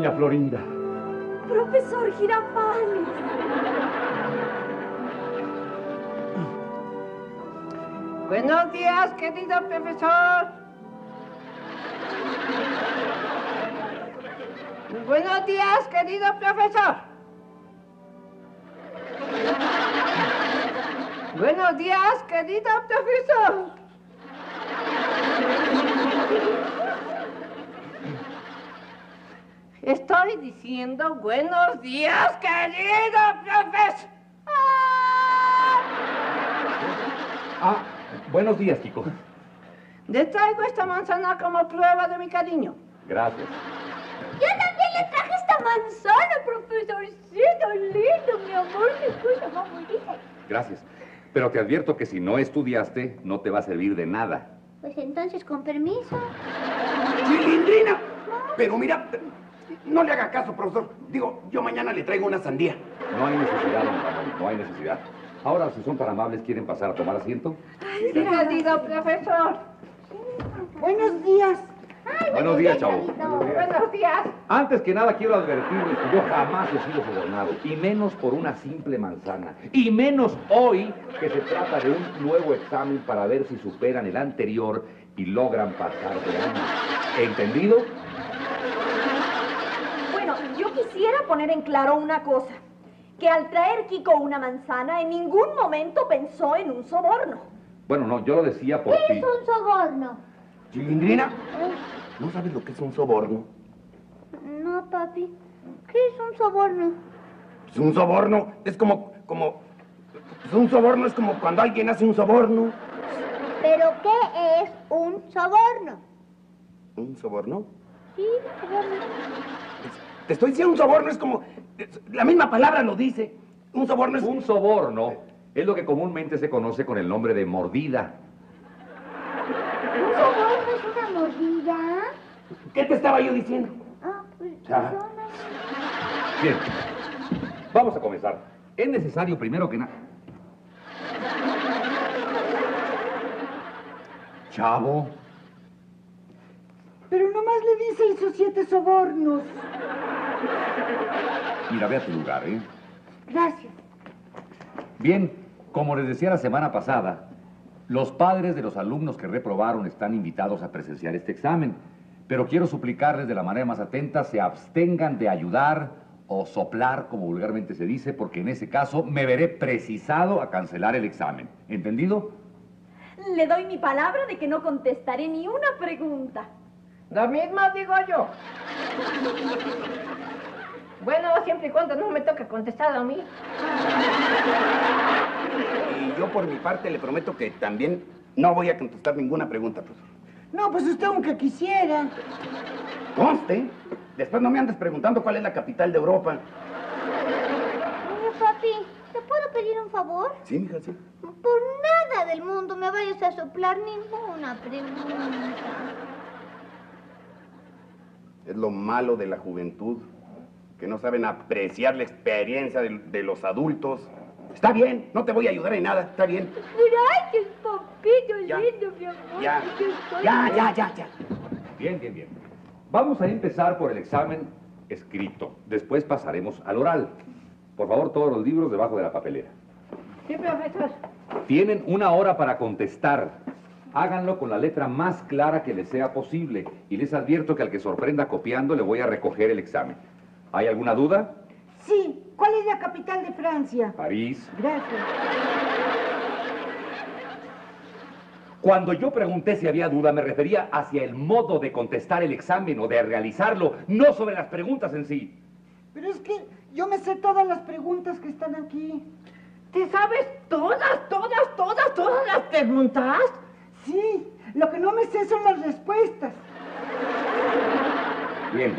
Doña Florinda. Profesor Girafales. Buenos días, querido profesor. Buenos días, querido profesor. Buenos días, querido profesor. Estoy diciendo buenos días, querido profesor. Ah, buenos días, Kiko. Le traigo esta manzana como prueba de mi cariño. Gracias. Yo también le traje esta manzana, profesorcito lindo, mi amor, qué cosa más bonita. Gracias. Pero te advierto que si no estudiaste, no te va a servir de nada. Pues entonces, con permiso. ¡Chilindrina! Pero mira, no le haga caso, profesor. Digo, yo mañana le traigo una sandía. No hay necesidad, don Ramón, no hay necesidad. Ahora, si son tan amables, ¿quieren pasar a tomar asiento? Sí, querido profesor. Buenos días. Buenos días, chavo. Buenos días. Antes que nada, quiero advertirles que yo jamás he sido sobornado, y menos por una simple manzana, y menos hoy que se trata de un nuevo examen para ver si superan el anterior y logran pasar de año. ¿Entendido? Quisiera poner en claro una cosa. Que al traer Kiko una manzana, en ningún momento pensó en un soborno. Bueno, no, yo lo decía por ti. un soborno? Chilindrina, ¿no sabes lo que es un soborno? No, papi. ¿Qué es un soborno? Pues un soborno es como, como, pues un soborno es como cuando alguien hace un soborno. ¿Pero qué es un soborno? ¿Un soborno? Sí, soborno. Te estoy diciendo un soborno es como, la misma palabra lo dice. Un soborno es Un soborno es lo que comúnmente se conoce con el nombre de mordida. ¿Un soborno es una mordida? ¿Qué te estaba yo diciendo? Ah, pues Ya. perdona. Bien, vamos a comenzar. Es necesario primero que nada... Chavo, Pero nomás le di seis o siete sobornos. Mira, ve a tu lugar, ¿eh? Gracias. Bien, como les decía la semana pasada, los padres de los alumnos que reprobaron están invitados a presenciar este examen, pero quiero suplicarles de la manera más atenta se abstengan de ayudar o soplar, como vulgarmente se dice, porque en ese caso me veré precisado a cancelar el examen. ¿Entendido? Le doy mi palabra de que no contestaré ni una pregunta. Lo mismo digo yo. Bueno, siempre y cuando no me toque contestar a mí. Y yo por mi parte le prometo que también no voy a contestar ninguna pregunta, profesor. No, pues usted aunque quisiera. Conste, después no me andes preguntando cuál es la capital de Europa. Oye, papi, ¿te puedo pedir un favor? Sí, mija, sí. Por nada del mundo me vayas a soplar ninguna pregunta. Es lo malo de la juventud, que no saben apreciar la experiencia de, de los adultos. Está bien, no te voy a ayudar en nada, está bien. Gracias, papito Ya. lindo, mi amor. Ya, ya, bien. ya, ya, ya. Bien, bien, bien. Vamos a empezar por el examen escrito. Después pasaremos al oral. Por favor, todos los libros debajo de la papelera. Sí, profesor. Tienen una hora para contestar. Háganlo con la letra más clara que les sea posible. Y les advierto que al que sorprenda copiando le voy a recoger el examen. ¿Hay alguna duda? Sí, ¿cuál es la capital de Francia? París. Gracias. Cuando yo pregunté si había duda, me refería hacia el modo de contestar el examen o de realizarlo, no sobre las preguntas en sí. Pero es que yo me sé todas las preguntas que están aquí. ¿Te sabes todas, todas, todas, todas las preguntas? Sí, lo que no me sé son las respuestas. Bien.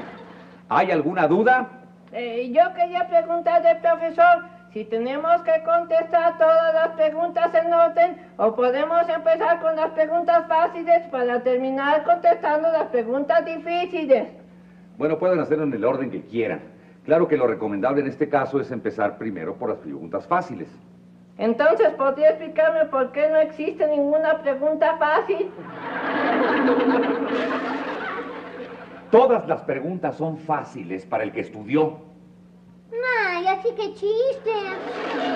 ¿Hay alguna duda? Eh, yo quería preguntarle, profesor, si tenemos que contestar todas las preguntas en orden o podemos empezar con las preguntas fáciles para terminar contestando las preguntas difíciles. Bueno, pueden hacerlo en el orden que quieran. Claro que lo recomendable en este caso es empezar primero por las preguntas fáciles. Entonces, ¿podría explicarme por qué no existe ninguna pregunta fácil? Todas las preguntas son fáciles para el que estudió. Ay, así que chiste.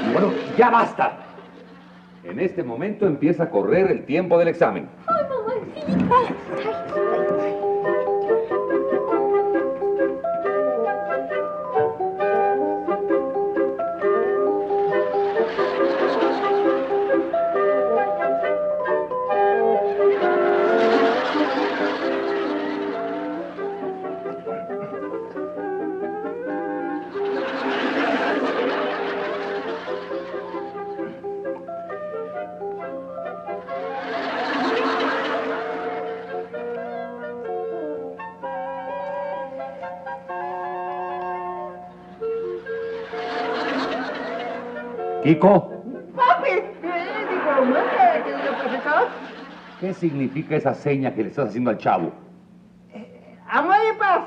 Y bueno, ya basta. En este momento empieza a correr el tiempo del examen. Ay, mamacita. Ay. Kiko, Papi, eh, digo, madre, querido profesor. ¿qué significa esa seña que le estás haciendo al chavo? Amor y paz.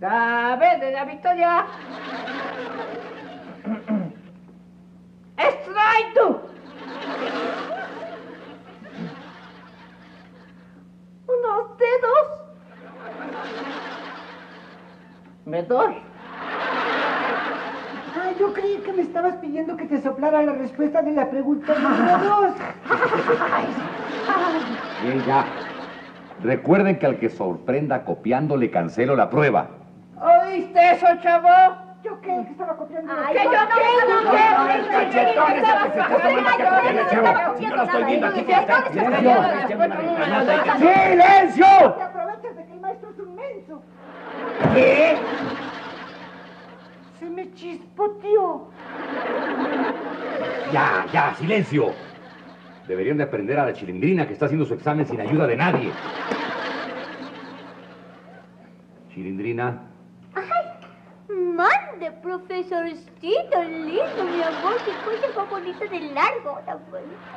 A ver, de la victoria. ¡Strike! Unos dedos. Me doy. Ah, yo creí que me estabas pidiendo que te soplara la respuesta de la pregunta número dos. Bien, ya. Recuerden que al que sorprenda copiando le cancelo la prueba. ¿Oíste eso, chavo? Yo creí que estaba copiando. Que yo no, qué, no, no, no, no, no, cachetón, ese que se está tomando Ay, café, no, no, chavo. no, Si no, yo lo estoy no, viendo no, aquí, no, que está- no, está no, haciendo no, la no, respuesta no, número no, uno. no, no, ¡Silencio! Te aprovechas de que el maestro es un menso. ¿Qué? Se me chispoteó. Ya, ya, silencio. Deberían de aprender a la chilindrina que está haciendo su examen sin ayuda de nadie. Chilindrina, Mande, profesorcito lindo, mi amor, qué cosa más bonita de largo, bonita.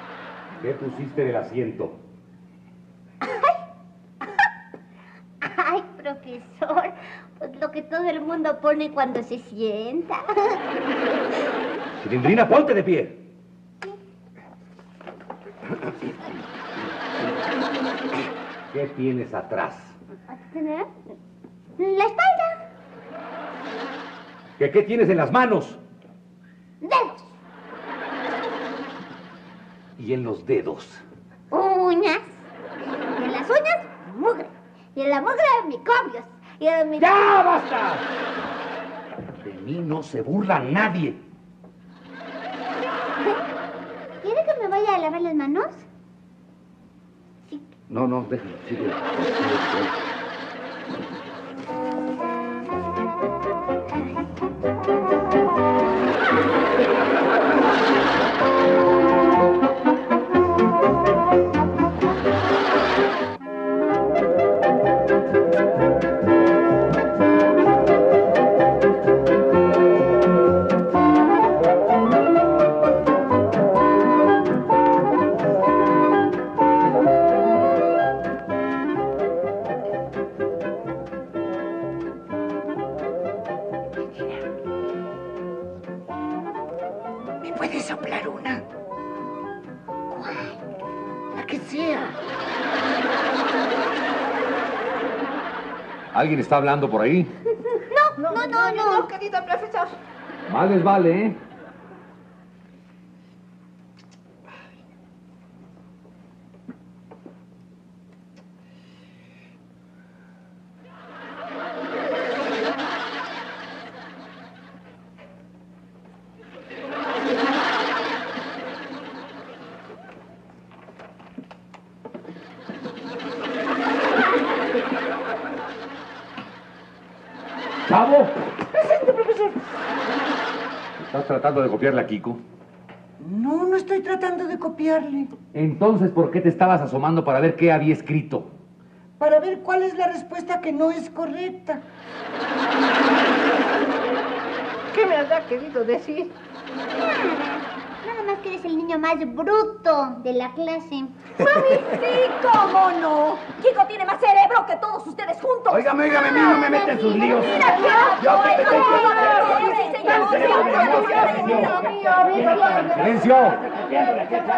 ¿qué pusiste en el asiento? Ay, profesor, pues lo que todo el mundo pone cuando se sienta. Chilindrina, ponte de pie. ¿Qué tienes atrás? La espalda, ¿Qué, ¿Qué tienes en las manos? dedos, Y en los dedos. uñas. Y en las uñas, mugre. Y en la mugre, microbios. Y en mi... ¡Ya basta! De mí no se burla nadie. ¿Quiere que me vaya a lavar las manos? Sí. No, no, déjalo, sigue. ¿Me ¿Alguien está hablando por ahí? No, no, no, no, querido profesor. Más les vale, ¿eh? Copiarle a Kiko? No, no estoy tratando de copiarle. Entonces, ¿por qué te estabas asomando para ver qué había escrito? Para ver cuál es la respuesta que no es correcta. ¿Qué me habrá querido decir? Nada más que eres el niño más bruto de la clase. Mami, sí, cómo no. Kiko tiene más cerebro que todos ustedes juntos. Óigame, óigame, a mí no me meten sus líos. Mira, Yo señor. ¡Silencio!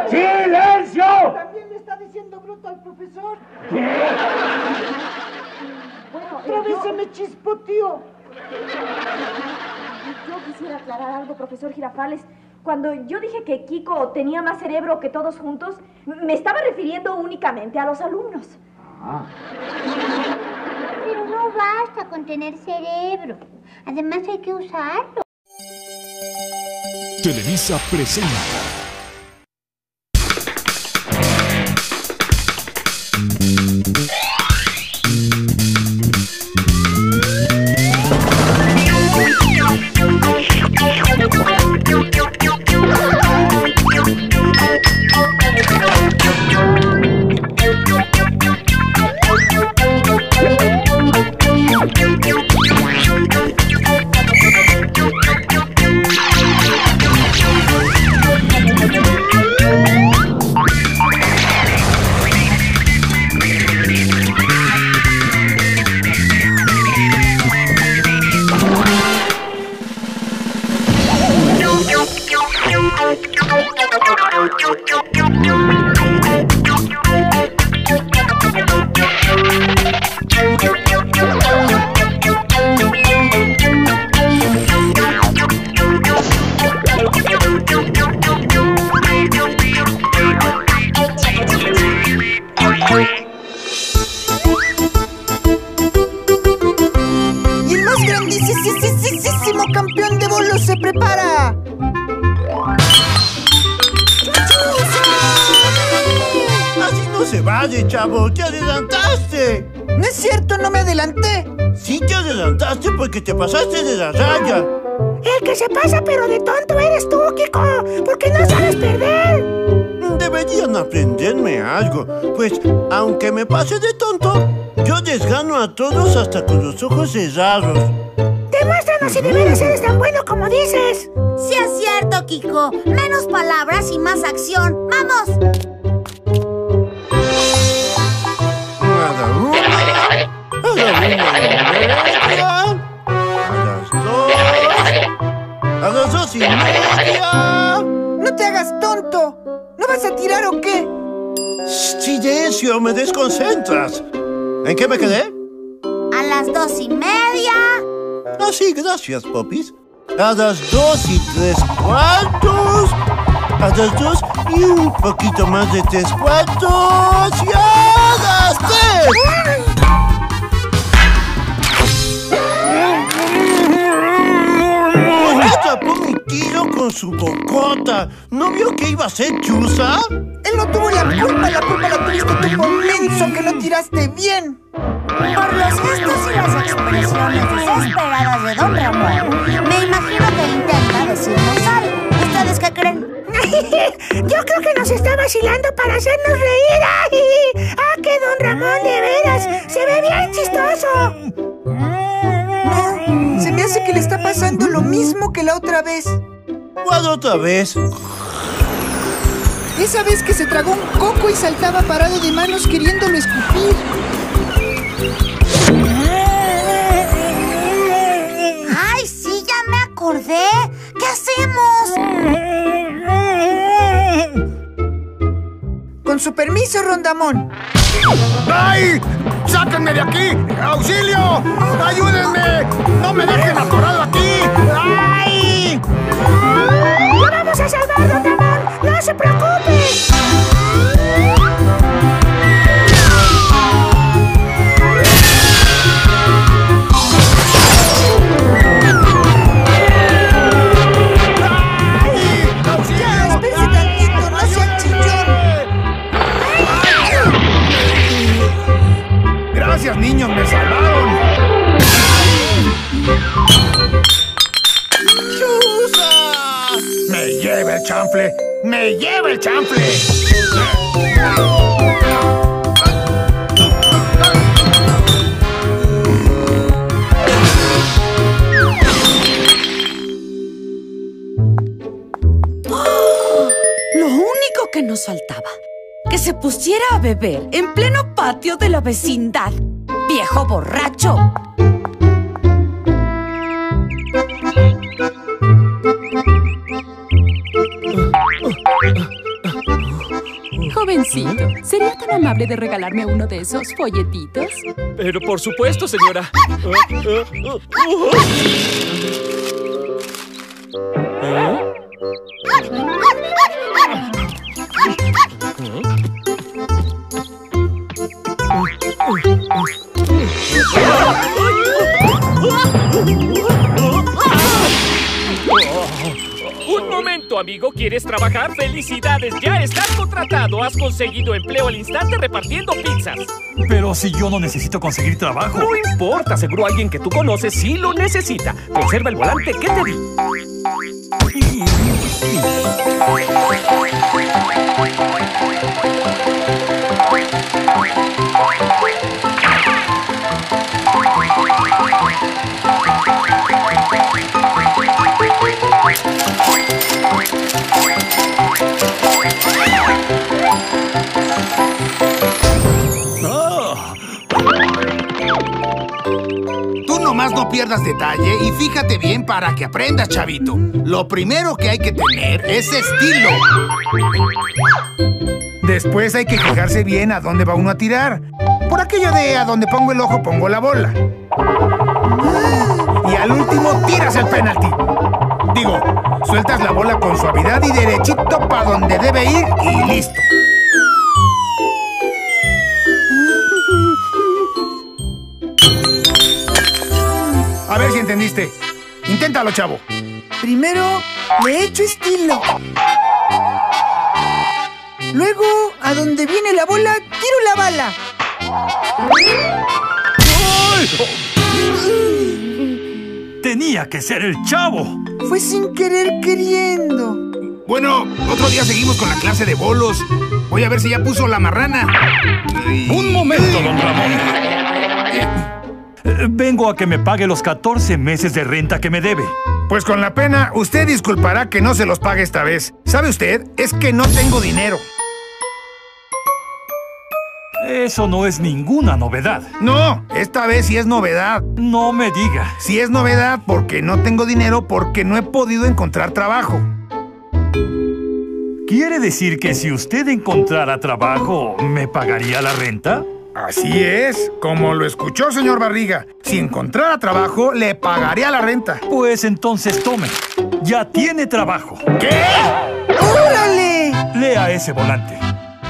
¡Silencio! También le está diciendo bruto al profesor. Bueno, Otra eh, vez se me chispoteó. Yo quisiera aclarar algo, profesor Girafales. Cuando yo dije que Kiko tenía más cerebro que todos juntos, me estaba refiriendo únicamente a los alumnos. Ah, Pero no basta con tener cerebro. Además hay que usarlo. Televisa presenta. Algo. Pues, aunque me pase de tonto, yo les gano a todos hasta con los ojos cerrados. Demuéstranos si de veras eres tan bueno como dices. Sí es cierto, Kiko. Menos palabras y más acción. ¡Vamos! A la una, a la una a las dos y media. No te hagas tonto. ¿No vas a tirar o qué? Silencio, me desconcentras. ¿En qué me quedé? A las dos y media. Ah, sí, gracias, Popis. A las dos y tres cuartos. A las dos y un poquito más de tres cuartos. Y a las tres. Con su bocota. ¿No vio que iba a ser chusa? Él no tuvo la culpa, la culpa la tuviste tú menso que no tiraste bien. Por los gestos y las expresiones desesperadas de Don Ramón, me imagino que intenta decirnos algo. ¿Ustedes qué creen? Yo creo que nos está vacilando para hacernos reír. ¡Ay! ¡Ah, que don Ramón de veras! ¡Se ve bien chistoso! No, se me hace que le está pasando lo mismo que la otra vez. ¿Cuál otra vez? Esa vez que se tragó un coco y saltaba parado de manos queriéndolo escupir. ¡Ay, sí, ya me acordé! ¿Qué hacemos? Con su permiso, Rondamón. ¡Ay! ¡Sáquenme de aquí! ¡Auxilio! ¡Ayúdenme! ¡No me dejen atorado aquí! ¡Ay! ¡Lo vamos a salvar, Rondamón! ¡No se preocupe! ¡Gracias, niños! ¡Me salvaron! ¡Me lleva el chanfle! ¡Me lleva el chanfle! Lo único que nos faltaba, que se pusiera a beber en pleno patio de la vecindad. ¡Viejo borracho! Jovencito, ¿sería tan amable de regalarme uno de esos folletitos? Pero por supuesto, señora. amigo. ¿Quieres trabajar? ¡Felicidades! Ya estás contratado. Has conseguido empleo al instante repartiendo pizzas. Pero si yo no necesito conseguir trabajo. No importa, seguro alguien que tú conoces sí lo necesita. Conserva el volante que te di. Pierdas detalle y fíjate bien para que aprendas, chavito. Lo primero que hay que tener es estilo. Después hay que fijarse bien a dónde va uno a tirar. Por aquello de a donde pongo el ojo pongo la bola. Y al último tiras el penalti. Digo, sueltas la bola con suavidad y derechito para donde debe ir y listo. Entendiste. Inténtalo, chavo. Primero le echo estilo. Luego, a donde viene la bola, tiro la bala. Tenía que ser el chavo. Fue sin querer queriendo. Bueno, otro día seguimos con la clase de bolos. Voy a ver si ya puso la marrana. Un momento, don Ramón. Eh, Vengo a que me pague los 14 meses de renta que me debe. Pues con la pena, usted disculpará que no se los pague esta vez. ¿Sabe usted? Es que no tengo dinero. Eso no es ninguna novedad. No, esta vez sí es novedad. No me diga. Sí es novedad porque no tengo dinero porque no he podido encontrar trabajo. ¿Quiere decir que si usted encontrara trabajo, me pagaría la renta? Así es, como lo escuchó, señor Barriga. Si encontrara trabajo, le pagaría la renta. Pues entonces tome. Ya tiene trabajo. ¿Qué? ¡Órale! Lea ese volante.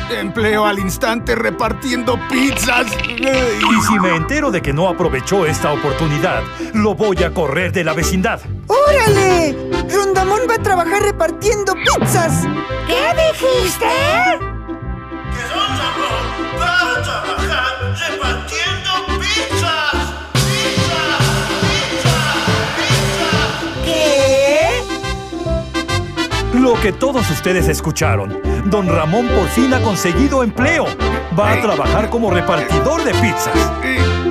Empleo al instante repartiendo pizzas. Y si me entero de que no aprovechó esta oportunidad, lo voy a correr de la vecindad. ¡Órale! Rondamón va a trabajar repartiendo pizzas. ¿Qué dijiste? Que Lo que todos ustedes escucharon. Don Ramón por fin ha conseguido empleo. Va a trabajar como repartidor de pizzas.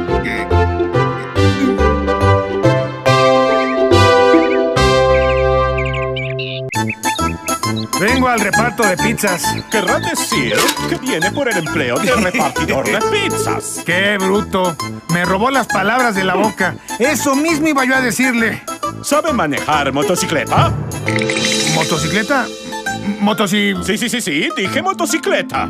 Vengo al reparto de pizzas. Querrá decir que viene por el empleo de repartidor de pizzas. ¡Qué bruto! Me robó las palabras de la boca. Eso mismo iba yo a decirle. ¿Sabe manejar motocicleta? ¿Motocicleta? ¿Motoci...? Sí, sí, sí, sí, dije motocicleta.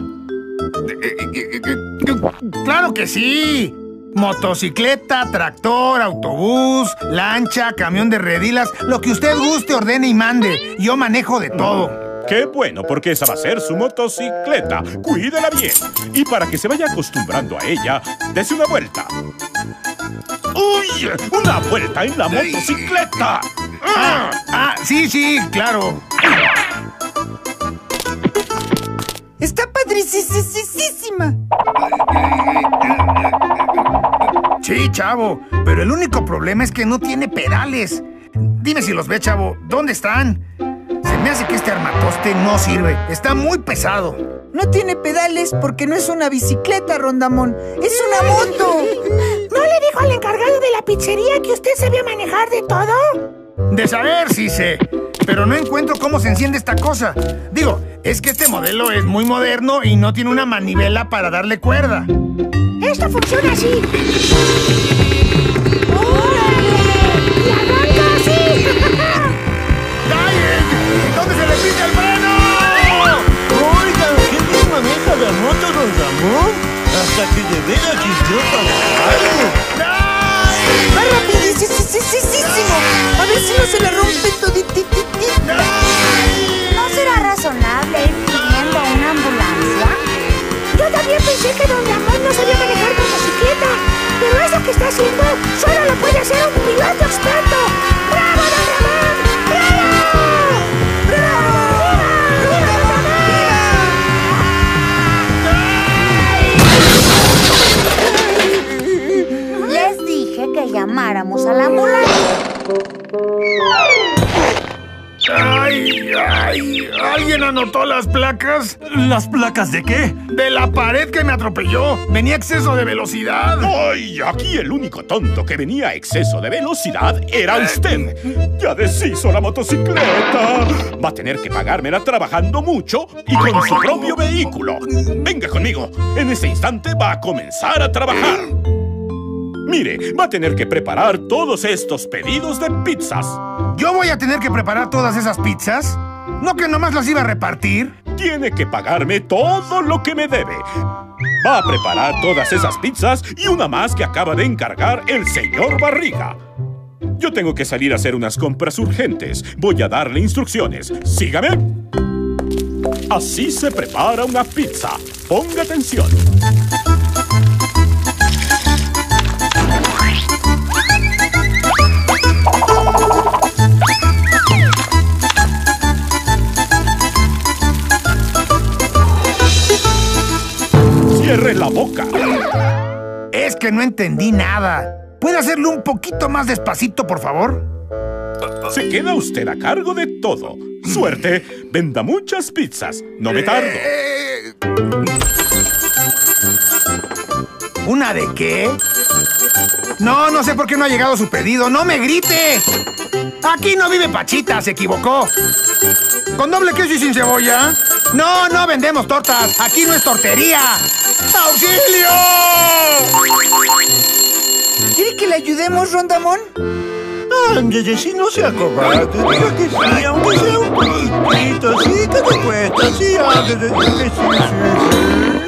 ¡Claro que sí! Motocicleta, tractor, autobús, lancha, camión de redilas, lo que usted guste, ordene y mande. Yo manejo de todo. Qué bueno, porque esa va a ser su motocicleta. Cuídela bien. Y para que se vaya acostumbrando a ella, dese una vuelta. ¡Uy! ¡Una vuelta en la motocicleta! Ah, ah, sí, sí, claro. Está padricísima. Sí, chavo, pero el único problema es que no tiene pedales. Dime si los ve, chavo. ¿Dónde están? Se me hace que este armatoste no sirve. Está muy pesado. No tiene pedales porque no es una bicicleta, Rondamón. Es una moto. ¿No le dijo al encargado de la pizzería que usted sabía manejar de todo? De saber, sí sé. Pero no encuentro cómo se enciende esta cosa. Digo, es que este modelo es muy moderno y no tiene una manivela para darle cuerda. Esto funciona así. ¡Ay! ¿Dónde se le pide el freno? Oiga, qué bien maneja la moto, don Ramón. Hasta que de veras sintió para Va rapidísimo. A ver si no se le rompe toditititito. ¿No será razonable ir pidiendo una ambulancia? Yo también pensé que don Ramón no sabía manejar motocicleta. Pero eso que está haciendo solo lo puede hacer un piloto experto. A la ambulancia. ¡Ay, ay! ¿Alguien anotó las placas? ¿Las placas de qué? De la pared que me atropelló. Venía exceso de velocidad. ¡Ay! Aquí el único tonto que venía a exceso de velocidad era usted. Ya deshizo la motocicleta. Va a tener que pagármela trabajando mucho y con su propio vehículo. Venga conmigo. En este instante va a comenzar a trabajar. Mire, va a tener que preparar todos estos pedidos de pizzas. ¿Yo voy a tener que preparar todas esas pizzas? ¿No que nomás las iba a repartir? Tiene que pagarme todo lo que me debe. Va a preparar todas esas pizzas y una más que acaba de encargar el señor Barriga. Yo tengo que salir a hacer unas compras urgentes. Voy a darle instrucciones. Sígame. Así se prepara una pizza. Ponga atención. Cierre la boca. Es que no entendí nada. ¿Puede hacerlo un poquito más despacito, por favor? Se queda usted a cargo de todo. Suerte, venda muchas pizzas. No me tardo. ¿Una de qué? No, no sé por qué no ha llegado su pedido. ¡No me grite! Aquí no vive Pachita, se equivocó. ¿Con doble queso y sin cebolla? No, no vendemos tortas. Aquí no es tortería. ¡Auxilio! ¿Quiere que le ayudemos, Rondamón? Ándale, si no sea cobarde, diga que sí, aunque sea un poquitito, sí, que te cuesta, sí, ándale, diga que sí, sí,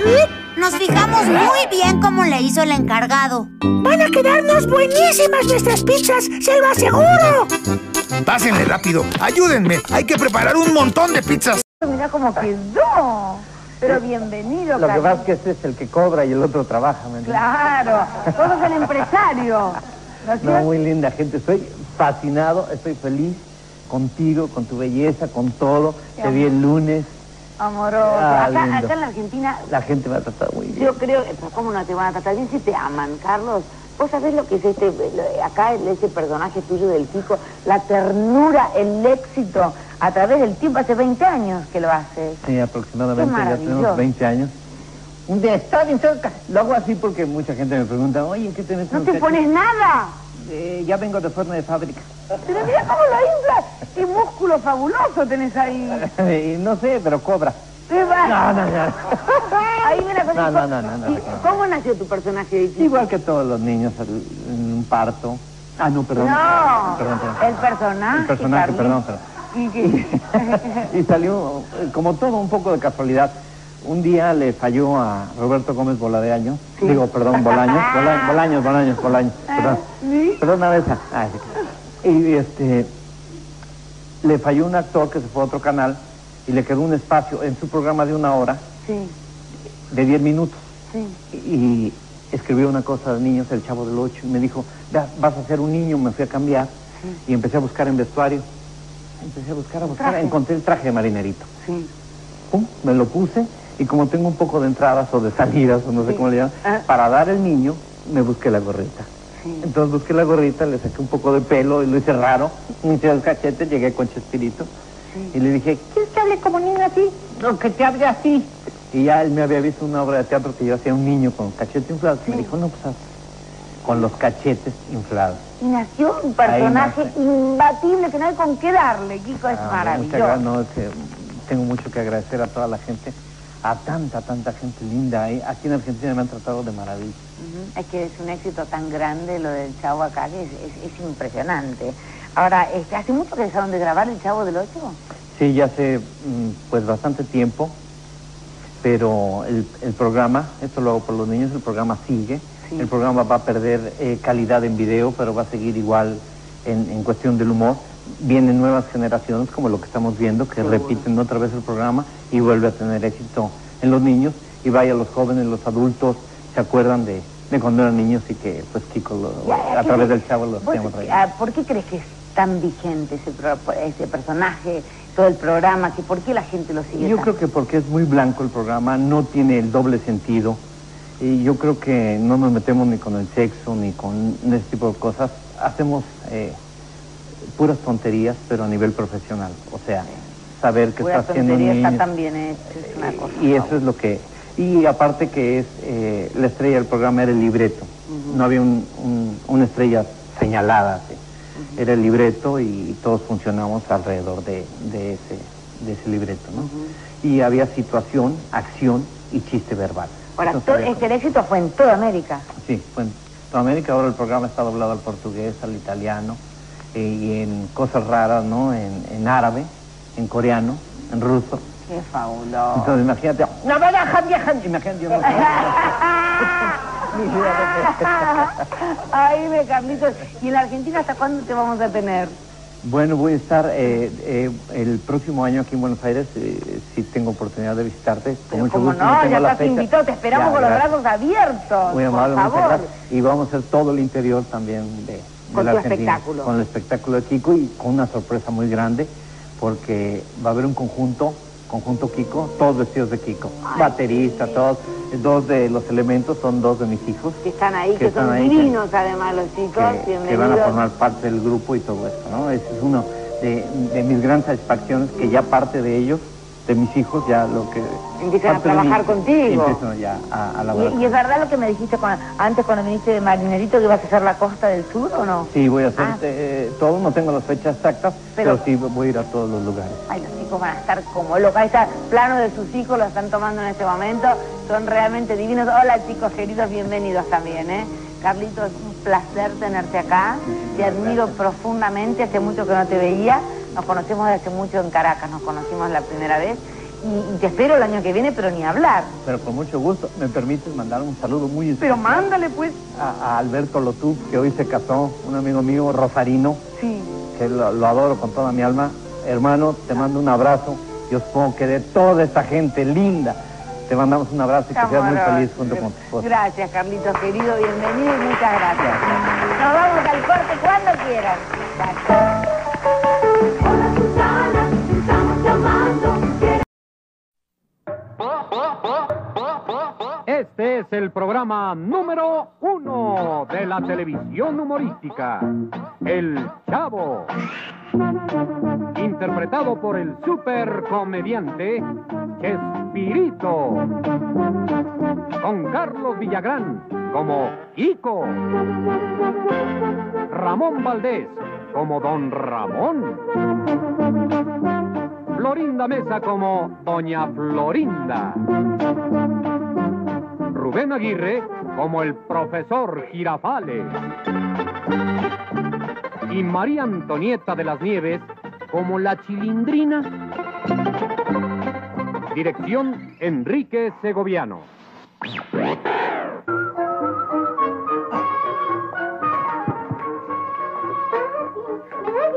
sí. Nos fijamos muy bien cómo le hizo el encargado. Van a quedarnos buenísimas nuestras pizzas, se lo aseguro. Pásenle rápido, ayúdenme. Hay que preparar un montón de pizzas. Mira cómo quedó. Pero bienvenido, Lo que pasa es que este es el que cobra y el otro trabaja, ¿me entiendes? Claro, todo es el empresario. ¿No es No, cierto? muy linda gente. Estoy fascinado, estoy feliz contigo, con tu belleza, con todo. Te vi el lunes. Amoroso. Ah, acá, acá en la Argentina, La gente me ha tratado muy bien. yo creo, pero ¿cómo no te van a tratar bien si te aman, Carlos? ¿Vos sabés lo que es este, acá ese personaje tuyo del Kiko? La ternura, el éxito, a través del tiempo, hace 20 años que lo haces. Sí, aproximadamente ya tenemos 20 años. Un día está bien cerca. Lo hago así porque mucha gente me pregunta, oye, ¿qué tenés? No te pones nada. Eh, ya vengo de forma de fábrica. Pero mira cómo lo inflas. Qué músculo fabuloso tenés ahí. No sé, pero cobra. ¿Qué va? No, no, no. Ahí cosa. No, no, no, no, no. ¿Y ¿Cómo nació tu personaje? Igual que todos los niños en un parto. Ah, no, perdón. No, Perdón, perdón. el personaje. El personaje, perdón, perdón. ¿Y salió, eh, como todo, un poco de casualidad. Un día le falló a Roberto Gómez Boladeaño. Digo, perdón, Bolaños. Bola- Bolaños, Bolaños, Bolaños. Perdón. Perdón, a esa. Ah, sí. Y este. Le falló un actor que se fue a otro canal y le quedó un espacio en su programa de una hora Sí, de 10 minutos. sí. Y escribió una cosa de niños, el chavo del 8, y me dijo, "Vea, vas a ser un niño, me fui a cambiar. Y empecé a buscar en vestuario. Empecé a buscar, a buscar, Traje. encontré el traje de marinerito. Sí. Pum, me lo puse y como tengo un poco de entradas o de salidas, o no sé cómo le llaman, Ah. para dar el niño, me busqué la gorrita. Entonces busqué la gorrita, le saqué un poco de pelo y lo hice raro, me hice el cachete, llegué con Chespirito y le dije, ¿quieres que hable como niño así? No, que te hable así. Y ya él me había visto una obra de teatro que yo hacía un niño con cachete inflado. Me dijo, no, pues con los cachetes inflados. Y nació un personaje imbatible que no hay con qué darle, Kiko, es Ah, muchas maravilloso. gracias, no, tengo mucho que agradecer a toda la gente, a tanta, tanta gente linda. Aquí en Argentina me han tratado de maravilla. Es que es un éxito tan grande lo del Chavo acá que es, es- es impresionante. Ahora, este, ¿hace mucho que dejaron de grabar el Chavo del Ocho? Sí, ya hace mm, pues bastante tiempo. pero el, el programa, esto lo hago por los niños, el programa sigue. El programa va a perder eh, calidad en video, pero va a seguir igual en, en cuestión del humor. Vienen nuevas generaciones, como lo que estamos viendo, que repiten otra vez el programa y vuelve a tener éxito en los niños. Y vaya, los jóvenes, los adultos, se acuerdan de, de cuando eran niños y que, pues, Kiko, lo- Ya, a ¿qué- través del chavo lo hacíamos reír. ah, ¿Por qué crees que es tan vigente ese, pro- ese personaje, todo el programa? Que ¿Por qué la gente lo sigue Yo tanto? creo que porque es muy blanco el programa, no tiene el doble sentido. Y yo creo que no nos metemos ni con el sexo, ni con ese tipo de cosas. Hacemos eh, puras tonterías, pero a nivel profesional. O sea, saber que está haciendo un está niño. bien hecho, es una cosa. Y eso es lo que... Y aparte que es, eh, la estrella del programa era el libreto. No había un- un- una estrella señalada. así. Era el libreto y todos funcionamos alrededor de, de ese, de ese libreto, ¿no? Y había situación, acción y chiste verbal. Ahora, el éxito fue en toda América. Sí, fue en toda América. Ahora el programa está doblado al portugués, al italiano eh, y en cosas raras, ¿no? En, en árabe, en coreano, en ruso. Qué fabuloso. Entonces imagínate, no me dejan viajar. Imagínate, yo no Ay, me Carlitos. ¿Y en la Argentina hasta cuándo te vamos a tener? Bueno, voy a estar eh, eh, el próximo año aquí en Buenos Aires, eh, si tengo oportunidad de visitarte. Con mucho Como gusto, no, tengo ya estás invitado, te esperamos Ya, con los brazos abiertos. Muy amable, por muchas favor. gracias. Y vamos a hacer todo el interior también de, de Con la tu Argentina, espectáculo. Con el espectáculo de Kiko y con una sorpresa muy grande, porque va a haber un conjunto, conjunto Kiko, todos vestidos de Kiko. Baterista, todos, dos de los elementos son dos de mis hijos. Que están ahí, que, están son ahí, que- divinos además los chicos. que, que van a formar parte del grupo y todo esto, ¿no? Ese es uno de, de mis grandes satisfacciones, que ya parte de ellos, de mis hijos, ya lo que... Empiezan a trabajar contigo. Empiezan ya a, a laborar. ¿Y, y es verdad lo que me dijiste cuando- antes cuando viniste de Marinerito que ibas a hacer la costa del sur o no? Sí, voy a hacer Ah. eh, todo, no tengo las fechas exactas, Pero- pero, sí voy a ir a todos los lugares. Ay, los chicos van a estar como locos. Ahí está plano de sus hijos, lo están tomando en este momento. Son realmente divinos. Hola, chicos queridos, bienvenidos también, ¿eh? Carlitos, es un placer tenerte acá. Te admiro profundamente. Hace mucho que no te veía. Nos conocemos desde hace mucho en Caracas. Nos conocimos la primera vez. Y, y te espero el año que viene, pero ni hablar. Pero con mucho gusto, me permites mandar un saludo muy Pero especial mándale, pues. a, a Alberto Lotú, que hoy se casó, un amigo mío, Rosarino, Sí. que lo, lo adoro con toda mi alma. Hermano, te mando un abrazo. Yo supongo que de toda esta gente linda, te mandamos un abrazo y que seas muy feliz junto con tu esposa. Gracias, Carlitos, querido. Bienvenido y muchas gracias. Nos vamos al corte cuando quieran. Este es el programa número uno de la televisión humorística, El Chavo. Interpretado por el supercomediante Chespirito. Con Carlos Villagrán como Kiko. Ramón Valdés como Don Ramón. Florinda Mesa como Doña Florinda. Rubén Aguirre como el profesor Girafales. Y María Antonieta de las Nieves como la Chilindrina. Dirección Enrique Segoviano.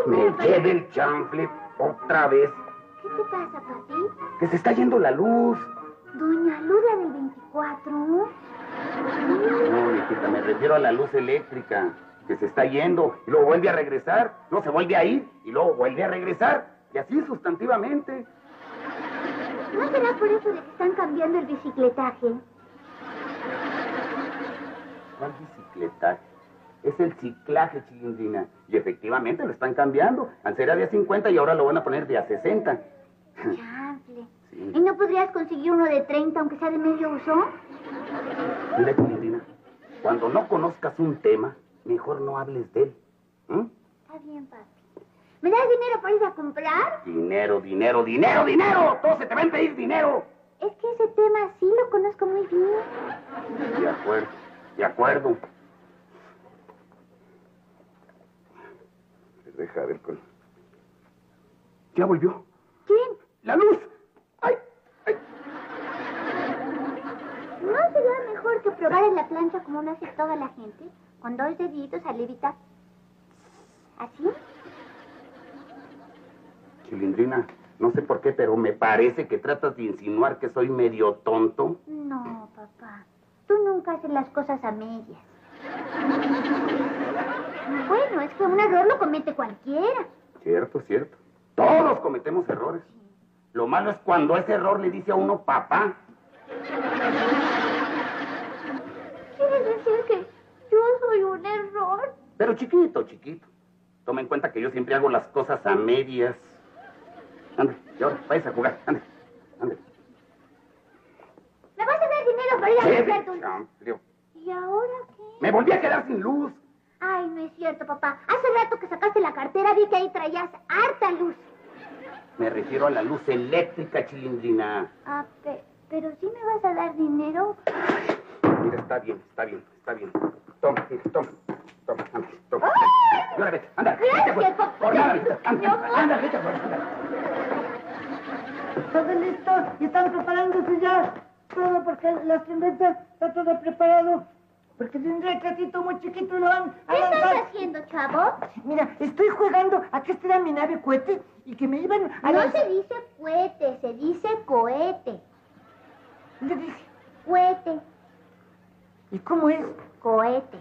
Me lleve el chanfle otra vez. ¿Qué pasa, papi? Que se está yendo la luz. Doña Lula del 24. No, hijita, me refiero a la luz eléctrica. Que se está yendo y luego vuelve a regresar. No se vuelve a ir y luego vuelve a regresar. Y así sustantivamente. ¿No será por eso de que están cambiando el bicicletaje? ¿Cuál bicicletaje? Es el ciclaje, chilindrina. Y efectivamente lo están cambiando. Antes era de a 50 y ahora lo van a poner de a 60. Chanfle. ¿Y no podrías conseguir uno de 30, aunque sea de medio uso? Mira, chilindrina, cuando no conozcas un tema, mejor no hables de él. ¿Mm? Está bien, papi. ¿Me das dinero para ir a comprar? Dinero, dinero, dinero, dinero. Todo se te va a pedir dinero. Es que ese tema sí lo conozco muy bien. De acuerdo, de acuerdo. Deja ver con... ¿Ya volvió? ¡La luz! ¡Ay! ¡Ay! ¿No sería mejor que probar en la plancha como lo hace toda la gente? Con dos deditos al levitar. ¿Así? Chilindrina, no sé por qué, pero me parece que tratas de insinuar que soy medio tonto. No, papá. Tú nunca haces las cosas a medias. Bueno, es que un error lo comete cualquiera. Cierto, cierto. Todos cometemos errores. Lo malo es cuando ese error le dice a uno papá. ¿Quieres decir que yo soy un error? Pero chiquito, chiquito. Toma en cuenta que yo siempre hago las cosas a medias. Ande, y ahora, váyase a jugar. Ande, ande. ¿Me vas a dar dinero para ir a Qué comprar tu... champlio. ¿Y ahora qué? Me volví a quedar sin luz. Ay, no es cierto, papá. Hace rato que sacaste la cartera vi que ahí traías harta luz. Me refiero a la luz eléctrica, chilindrina. Ah, pe- pero sí me vas a dar dinero. Mira, está bien, está bien, está bien. Toma, mira, toma. Toma, anda, toma. Y ahora vete, anda. vete Gracias, afuera. papá. Por nada, vete, anda, anda, vete afuera, anda. Todo listo y están preparándose ya. Todo porque la cerveza está todo preparado. Porque tendré ratito muy chiquito y lo van a ¿Qué estás haciendo, chavo? Mira, estoy jugando a que este era mi nave cohete y que me iban a No lanzar. se dice cohete, se dice cohete. ¿Qué dije? Cohete, ¿Y cómo es? cohete,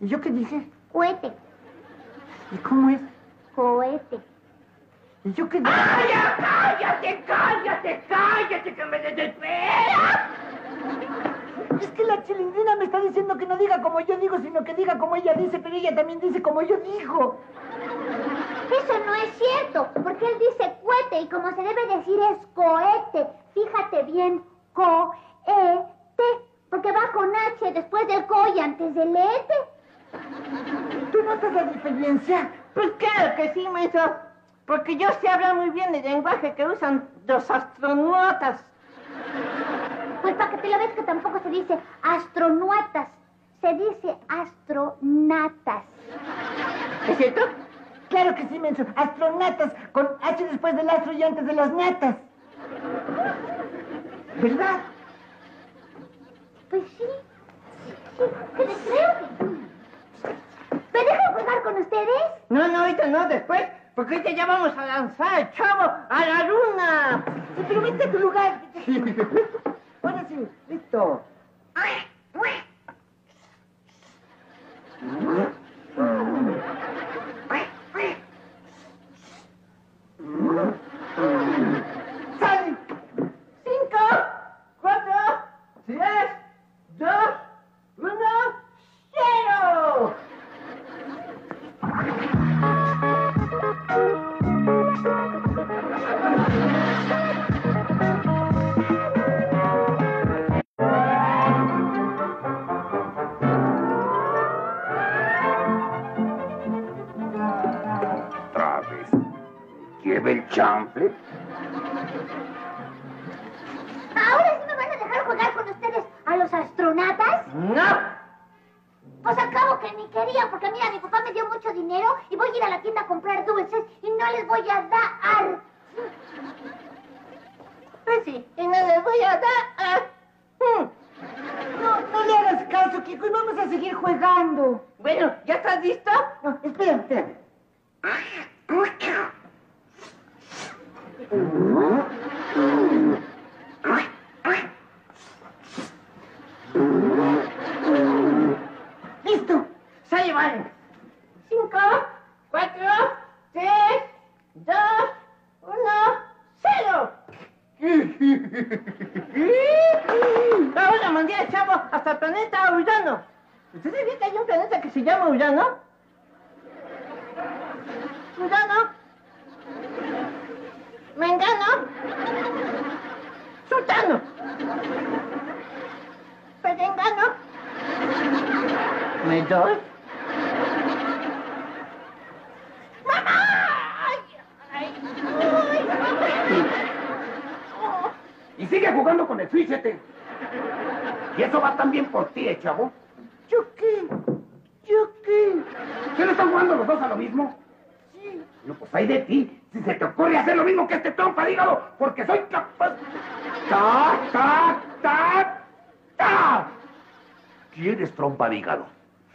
¿Y yo qué dije? cohete, ¿Y cómo es? cohete. ¿Y yo qué dije? ¡Cállate, cállate, cállate, que me desespera! Es que la chilindrina me está diciendo que no diga como yo digo, sino que diga como ella dice, pero ella también dice como yo digo. Eso no es cierto, porque él dice cohete y como se debe decir es cohete. Fíjate bien, co-e-te, porque va con H después del co y antes del ete. ¿Tú notas la diferencia? Pues claro que sí, maestro. Porque yo sé hablar muy bien el lenguaje que usan los astronautas. Pues para que te lo ves que tampoco se dice astronautas, se dice astronatas. ¿Es cierto? Claro que sí, menso. Astronatas, con H después del astro y antes de las natas. ¿Verdad? Pues sí, sí, que les creo que sí. ¿Me dejan jugar con ustedes? No, no, ahorita no, después. Porque ahorita ya vamos a lanzar, chavo, a la luna. Sí, pero vete a tu lugar. Ahora sí, listo. Un planeta que se llama Urano? Urano. Mengano. Sultano. Perengano. ¿Me doy? Y sigue jugando con el switchete. Y eso va también por ti, eh, chavo. ¿Yo qué? ¿Qué no están jugando los dos a lo mismo? Sí. No, pues hay de ti. Si se te ocurre hacer lo mismo que este trompa, dígalo, porque soy capaz. ¡Tac, tac, tac! ¡Ah! ¿Quién es trompa de hígado?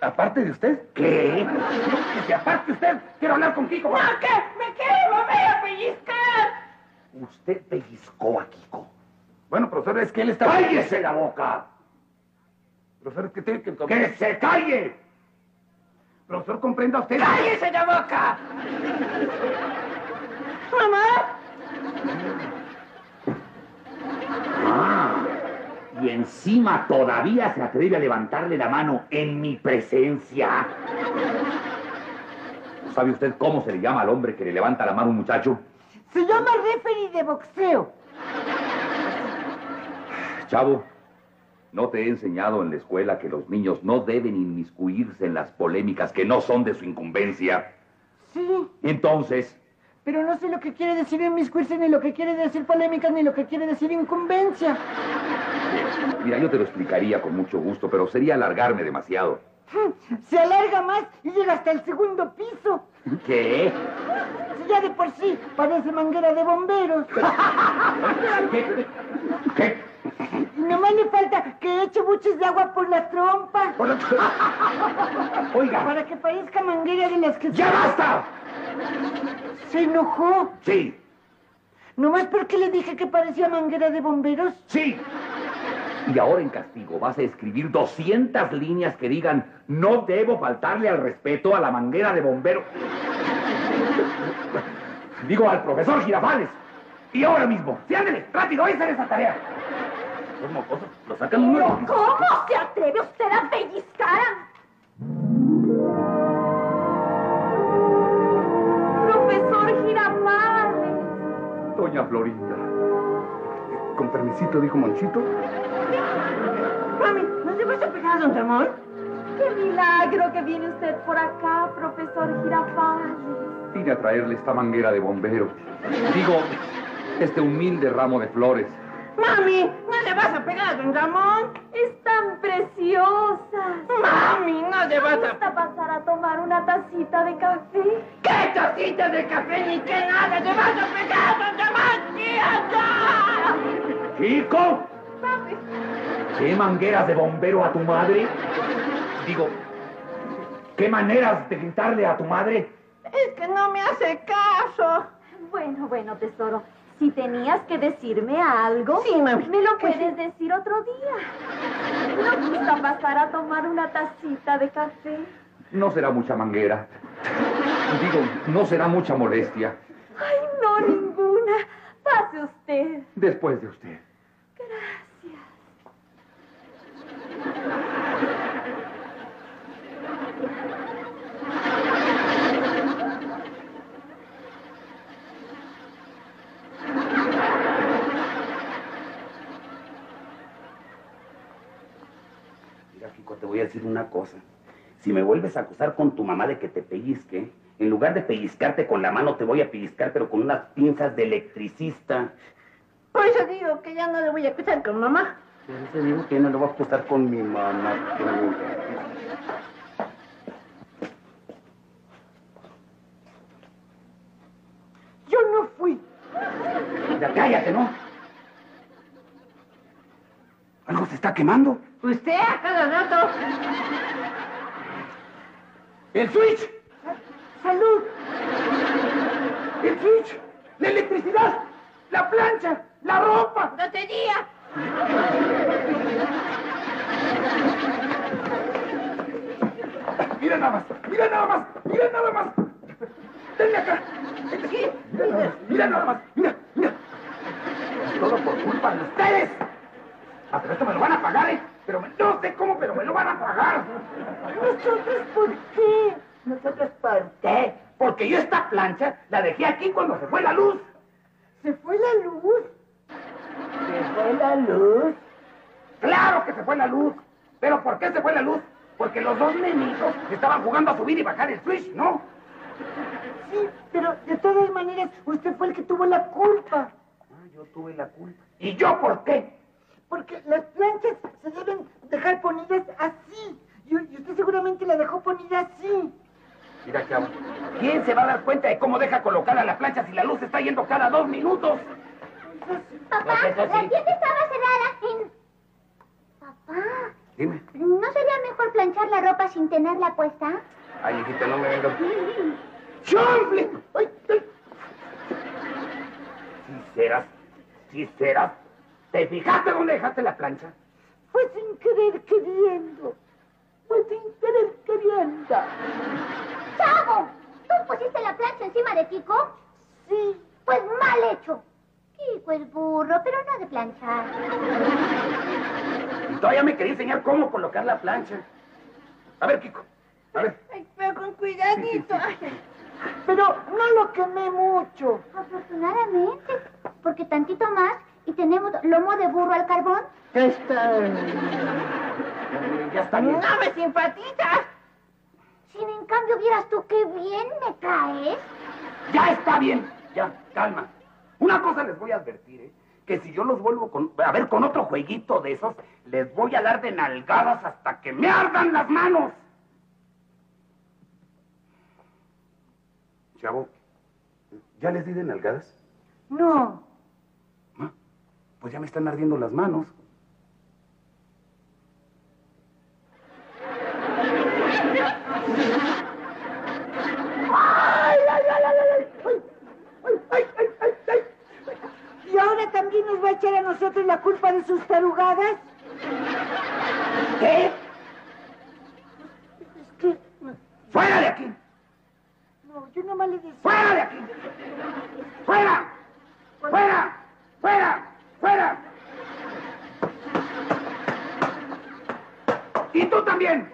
¿Aparte de usted? ¿Qué? No, que se aparte usted. Quiero hablar con Kiko. ¡No, que me quiere volver a pellizcar! Usted pellizcó a Kiko. Bueno, profesor, es que él está... ¡Cállese la boca! Profesor, es que tiene que... ¡Que se calle! Profesor, comprenda usted... ¡Cállese la boca! ¡Mamá! Ah, y encima todavía se atreve a levantarle la mano en mi presencia. ¿Sabe usted cómo se le llama al hombre que le levanta la mano a un muchacho? Se llama referee de boxeo. Chavo, ¿no te he enseñado en la escuela que los niños no deben inmiscuirse en las polémicas que no son de su incumbencia? Sí, Entonces, pero no sé lo que quiere decir inmiscuirse, ni lo que quiere decir polémica, ni lo que quiere decir incumbencia. mira, yo te lo explicaría con mucho gusto, pero sería alargarme demasiado. Se alarga más y llega hasta el segundo piso. ¿Qué? Si ya de por sí parece manguera de bomberos. ¿Qué? Y nomás le falta que eche buches de agua por la trompa. Oiga. Para que parezca manguera de las que... ¡Ya basta! ¿Se enojó? Sí, ¿Nomás porque le dije que parecía manguera de bomberos? sí. Y ahora en castigo vas a escribir 200 líneas que digan no debo faltarle al respeto a la manguera de bombero. Digo al profesor Girafales. Y ahora mismo. Sí, ándale, rápido, ahí esa tarea. Los mocosos lo sacan. ¿Cómo se atreve usted a pellizcar a... Profesor Girafales. Doña Florinda. Con permisito, dijo Monchito. Mami, ¿no te vas a pegar, don Ramón? ¡Qué milagro que viene usted por acá, profesor Girafales! Vine a traerle esta manguera de bombero. Digo, este humilde ramo de flores. ¡Mami! ¿No le vas a pegar, don Ramón? ¡Están preciosas! ¡Mami! ¿No le vas ¿Te a... gusta pasar a tomar una tacita de café? ¿Qué tacita de café ni qué nada? ¡Le vas a pegar, don Ramón! ¡Quieta! ¡Chico! ¿Qué mangueras de bombero a tu madre? Digo, ¿qué maneras de gritarle a tu madre? Es que no me hace caso. Bueno, bueno, tesoro. Si tenías que decirme algo, Sí, mami. me lo puedes decir otro día. ¿No gusta pasar a tomar una tacita de café? No será mucha manguera. Digo, no será mucha molestia. Ay, no, ninguna. Pase usted. Después de usted. Gracias. Mira, Kiko, te voy a decir una cosa. Si me vuelves a acusar con tu mamá de que te pellizque, en lugar de pellizcarte con la mano, te voy a pellizcar, pero con unas pinzas de electricista. Por eso digo que ya no le voy a acusar con mamá. Por eso digo que no lo voy a acusar con mi mamá. Yo no fui. Ya cállate, ¿no? Algo se está quemando. Usted a cada rato. ¡El switch! ¡Salud! ¡El switch! ¡La electricidad! ¡La plancha! ¡La ropa! ¡Lotería! ¡Mira nada más! ¡Mira nada más! ¡Mira nada más! ¡Denme acá! Más, Mira nada más! ¡Mira! ¡Mira! Todo por culpa de ustedes. Ah, pero esto me lo van a pagar, ¿eh? Pero me- no sé cómo, pero me lo van a pagar. ¿Nosotros por qué? ¿Nosotros por qué? Porque yo esta plancha la dejé aquí cuando se fue la luz. ¿Se fue la luz? ¿Se fue la luz? ¡Claro que se fue la luz! ¿Pero por qué se fue la luz? Porque los dos nenitos estaban jugando a subir y bajar el switch, ¿no? Sí, pero de todas maneras, usted fue el que tuvo la culpa. Ah, yo tuve la culpa. ¿Y yo por qué? Porque las planchas se deben dejar ponidas así. Y, y usted seguramente la dejó ponida así. Mira, chavo. ¿Quién se va a dar cuenta de cómo deja colocada la plancha si la luz está yendo cada dos minutos? Papá, Eso sí. la tienda estaba cerrada en... Papá, Dime. ¿No sería mejor planchar la ropa sin tenerla puesta? Ay, hijita, no me vengas. ¡Chonfle! ¡Ay, ay! Si serás, si serás. ¿Te fijaste dónde dejaste la plancha? Fue sin querer queriendo. Fue sin querer queriendo. ¡Chavo! ¿Tú pusiste la plancha encima de Kiko? Sí. Pues mal hecho. Kiko es burro, pero no de planchar. Y todavía me quería enseñar cómo colocar la plancha. A ver, Kiko. A ver. Ay, pero con cuidadito. Pero no lo quemé mucho. Afortunadamente, porque tantito más y tenemos lomo de burro al carbón. Ya está. Ya está bien. No me simpatizas. Si en cambio vieras tú qué bien me caes. Ya está bien. Ya, calma. Una cosa les voy a advertir, ¿eh? Que si yo los vuelvo con, a ver con otro jueguito de esos, les voy a dar de nalgadas hasta que me ardan las manos. Chavo, ¿ya les di de nalgadas? No. Pues ya me están ardiendo las manos. ¡Ay, ay, ay, ay, ay! ¡Ay, ay, ay, ay, ay, ay! ¿Y ahora también nos va a echar a nosotros la culpa de sus tarugadas? ¿Qué? Es que... ¡Fuera de aquí! No, yo nomás le decía... ¡Fuera de aquí! ¡Fuera! ¡Fuera! ¡Fuera! ¡Fuera! ¡Y tú también!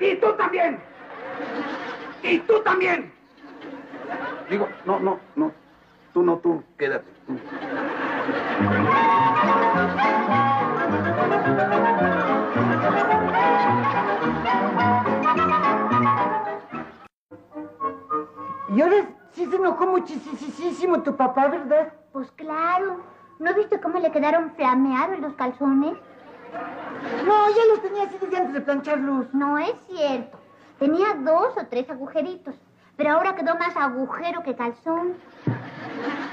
¡Y tú también! ¡Y tú también! Digo, no, no, no. Tú no, tú, quédate. tú. Y ahora sí se enojó muchísimo tu papá, ¿verdad? Pues claro. ¿No viste cómo le quedaron flameados los calzones? No, ya los tenía así desde antes de plancharlos. No es cierto. Tenía dos o tres agujeritos. Pero ahora quedó más agujero que calzón.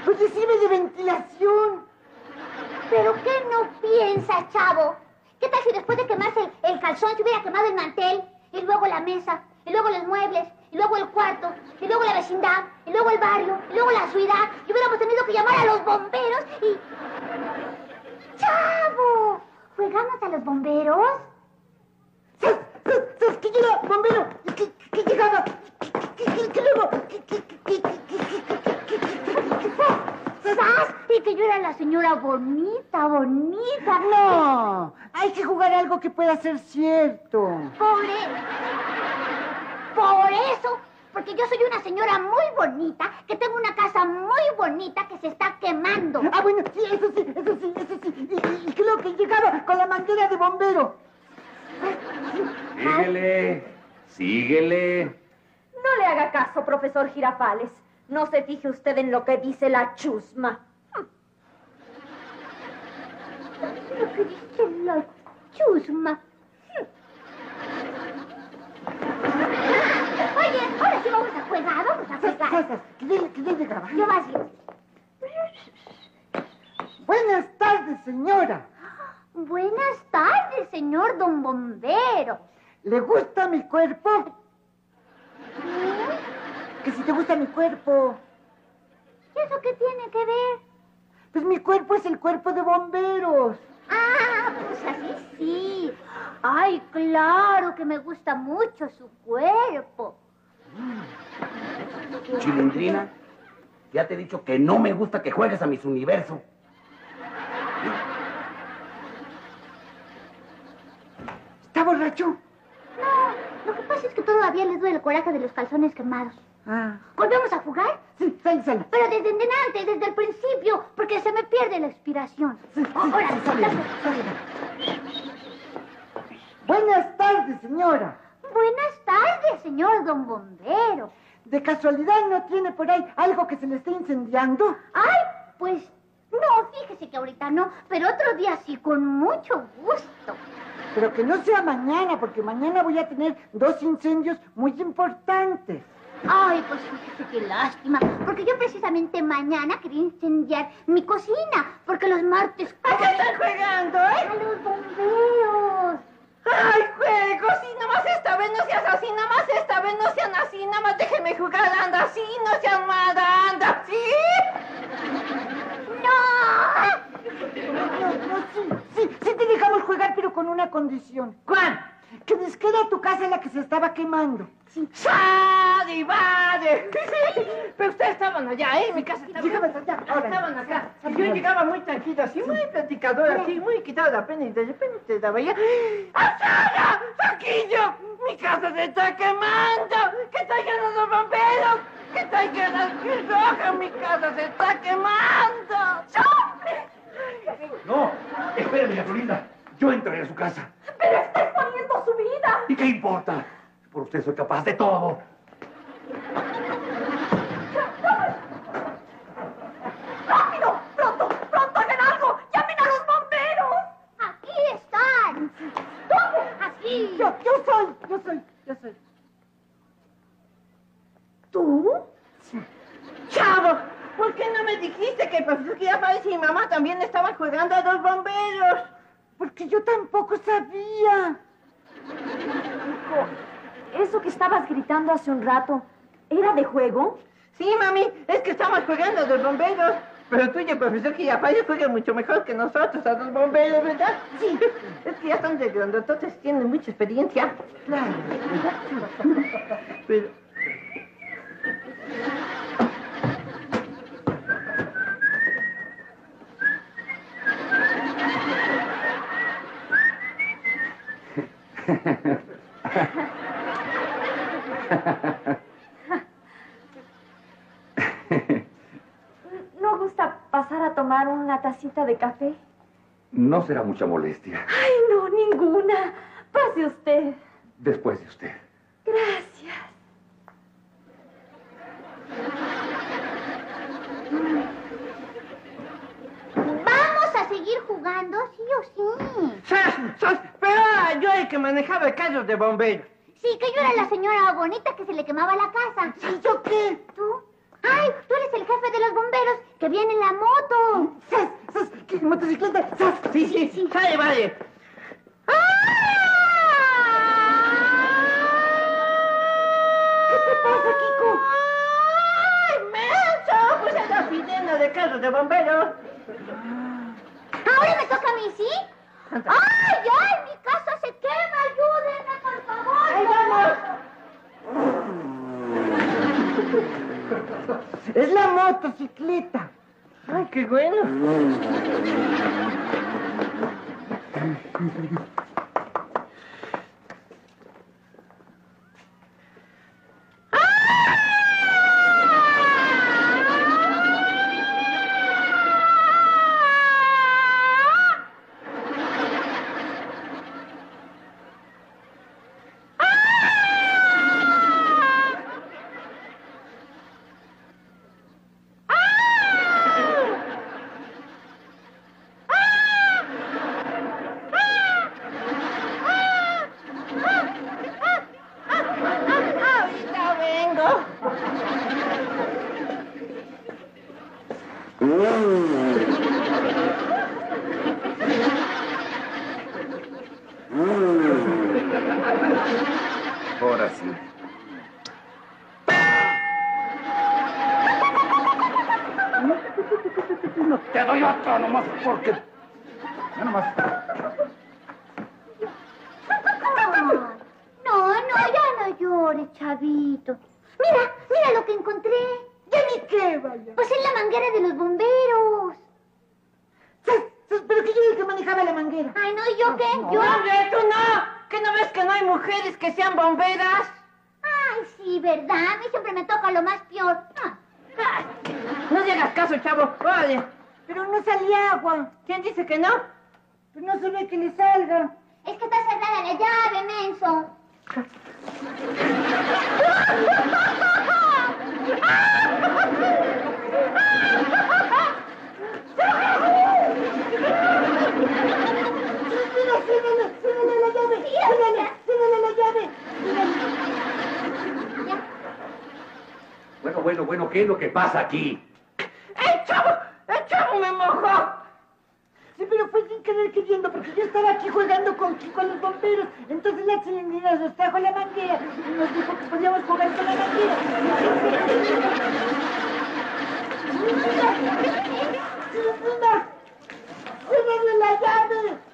Pues sí sirve de ventilación. ¿Pero qué no piensas, chavo? ¿Qué tal si después de quemarse el, el calzón se hubiera quemado el mantel? Y luego la mesa, y luego los muebles, y luego el cuarto, y luego la vecindad, y luego el barrio, y luego la ciudad, y hubiéramos tenido que llamar a los bomberos y... ¡Chavo! ¿Juegamos a los bomberos? ¿Sabes que llega, bombero? Que, que llegaba. Que, luego. Que yo era la señora bonita, bonita. No, hay que jugar algo que pueda ser cierto. Pobre. Por eso, porque yo soy una señora muy bonita, que tengo una casa muy bonita que se está quemando. Ah, bueno, sí, eso sí, eso sí, eso sí. Y, y, y creo que llegaba con la manguera de bombero. Síguele, síguele. No le haga caso, profesor Girafales. No se fije usted en lo que dice la chusma. Lo que dice la chusma. Ahora sí vamos a jugar, vamos a jugar. ¿Qué que? ¿Qué vas a decir? Buenas tardes, señora. Buenas tardes, señor don bombero. ¿Le gusta mi cuerpo? Que si te gusta mi cuerpo. ¿Y eso qué tiene que ver? Pues mi cuerpo es el cuerpo de bomberos. Ah, pues así sí. Ay, claro que me gusta mucho su cuerpo. Chilindrina, ya te he dicho que no me gusta que juegues a mis universos. ¿Está borracho? No, lo que pasa es que todavía le duele el coraje de los calzones quemados. Ah. ¿Volvemos a jugar? Sí, sale. Pero desde antes, desde el principio, porque se me pierde la inspiración. Sí, sí, Ahora, sí, sale, sale. Buenas tardes, señora. Buenas tardes, señor don bombero. ¿De casualidad no tiene por ahí algo que se le esté incendiando? Ay, pues no, fíjese que ahorita no, pero otro día sí, con mucho gusto. Pero que no sea mañana, porque mañana voy a tener dos incendios muy importantes. Ay, pues fíjese qué lástima, porque yo precisamente mañana quería incendiar mi cocina, porque los martes... ¿A qué están jugando, eh? A los bomberos. ¡Ay, juegos! Sí, nomás esta vez no seas así, nomás esta vez no sean así, nomás déjeme jugar, anda así, no sean mala, anda así. No, no, sí, sí, sí te dejamos jugar, pero con una condición. ¿Cuál? Que nos quede a tu casa la que se estaba quemando. ¡Sadi, vale! Pero ustedes estaban allá, ¿eh? Mi casa estaban, Llegabas allá, ahora. estaban acá. Y yo llegaba muy tranquilo, así, muy platicador, así, muy quitado la pena, y de repente daba ya... ¡Asara! ¡Saquillo! ¡Mi casa se está quemando! ¡Que traigan a los bomberos! ¡Que traigan a Cruz Roja! ¡Mi casa se está quemando! No, espere, doña Florinda. Yo entraré a su casa. ¡Pero está exponiendo su vida! ¿Y qué importa? Por usted soy capaz de todo. ¡Rápido! ¡Pronto! ¡Pronto hagan algo! ¡Llamen a los bomberos! Aquí están. ¿Dónde? Aquí. Yo, yo soy, yo soy, yo soy. ¿Tú? ¡Chavo! ¿Por qué no me dijiste que el profesor Girafales y mi mamá también estaban jugando a los bomberos? Porque yo tampoco sabía. Eso que estabas gritando hace un rato, ¿era de juego? Sí, mami, es que estamos jugando a los bomberos. Pero tú y el profesor Girafales juegan mucho mejor que nosotros a los bomberos, ¿verdad? Sí. Es que ya están de grandes, entonces tienen mucha experiencia. Claro. Pero... ¿No gusta pasar a tomar una tacita de café? No será mucha molestia. Ay, no, ninguna. Pase usted. Después de usted. Gracias. ¿Vamos a seguir jugando, sí o sí? ¡Sas! ¡Sas! Pero era yo el que manejaba el carro de bomberos. Sí, que yo era la señora bonita que se le quemaba la casa. ¿Y yo qué? ¿Tú? ¡Ay, tú eres el jefe de los bomberos que viene en la moto! ¡Sas! ¡Sas! ¿Qué motocicleta? ¡Sas! Sí, sí, sí. Sale, vale. ¿Qué te pasa, Kiko? ¡Ay, menso! Pues es la sirena de carro de bomberos. ¿Ahora me toca a mí, sí? ¡Ay, ay! ¡Mi casa se quema! ¡Ayúdenme, por favor! ¡Ahí vamos! Es la motocicleta. ¡Ay, qué bueno! ¡Ahorita vengo! Ahora sí. Te doy otro nomás porque... Ya nomás. No, no, ya no llores, chavito. Mira, mira lo que encontré. ¿Ya ni qué, vaya? Pues es la manguera de los bomberos. ¡Sas! ¡Sas! Pero que yo manejaba la manguera. Ay, no, ¿y yo qué? ¡No, ¿Yo? hombre, tú no! ¿Que no ves que no hay mujeres que sean bomberas? Ay, sí, ¿verdad? A mí siempre me toca lo más peor. Ah. Ay, No le hagas caso, chavo. Vale. Pero no salía agua. ¿Quién dice que no? Pero no se ve que le salga. Es que está cerrada la llave, menso. ¡Mira, círrele! ¡Círrele la llave! ¡Círrele! ¡Círrele la llave! ¡Círrele! bueno, bueno, ¿qué es lo que pasa aquí? ¡El chavo! ¡El chavo me mojó! Sí, pero fue sin querer queriendo, porque yo estaba aquí jugando con, con los bomberos. Entonces la chilindrina nos trajo la manguera y nos dijo que podíamos jugar con la manguera. ¡Chilindrina! ¡Cierrale la llave!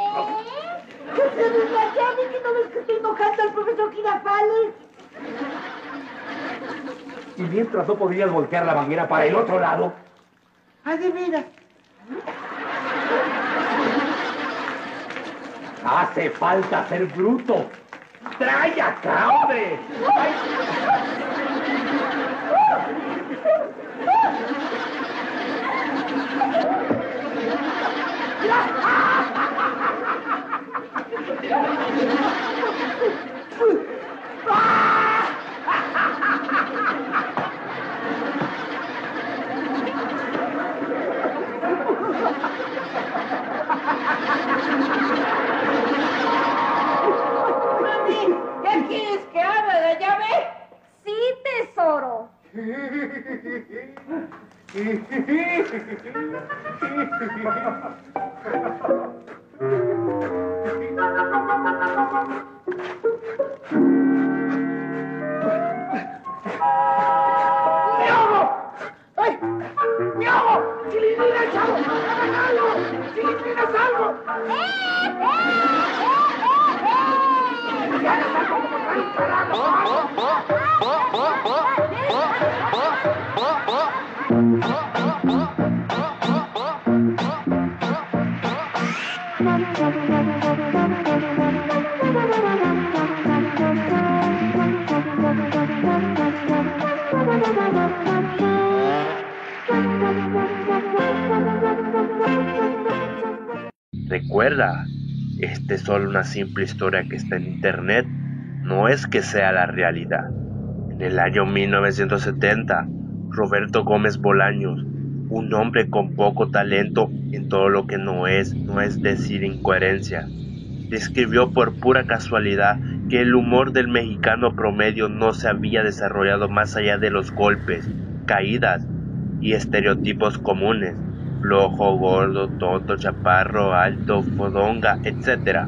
¿Qué? ¡Que cierres la llave! ¿Que no ves que estoy mojando al profesor Girafales? Y mientras no podrías voltear la manguera para el otro lado. ¡Ah, de veras! Hace falta ser bruto. ¡Trae acá, hombre! ¡Ay! Mami, tesoro. ¡Miogo! ¡Ay! Recuerda, esta es solo una simple historia que está en internet, no es que sea la realidad. En el año 1970, Roberto Gómez Bolaños, un hombre con poco talento en todo lo que no es, no es decir incoherencia, describió por pura casualidad que el humor del mexicano promedio no se había desarrollado más allá de los golpes, caídas y estereotipos comunes, flojo, gordo, tonto, chaparro, alto, fodonga, etc.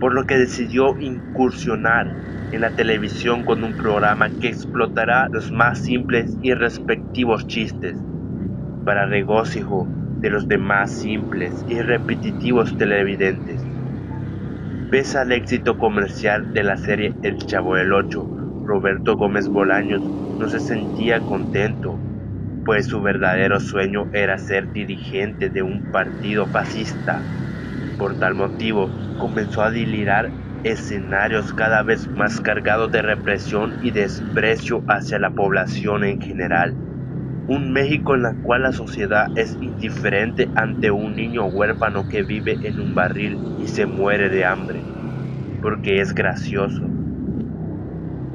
Por lo que decidió incursionar en la televisión con un programa que explotará los más simples y respectivos chistes, para regocijo de los demás simples y repetitivos televidentes. Pese al éxito comercial de la serie El Chavo del Ocho, Roberto Gómez Bolaños no se sentía contento, pues su verdadero sueño era ser dirigente de un partido fascista. Por tal motivo, comenzó a delirar escenarios cada vez más cargados de represión y desprecio hacia la población en general. Un México en la cual la sociedad es indiferente ante un niño huérfano que vive en un barril y se muere de hambre, porque es gracioso.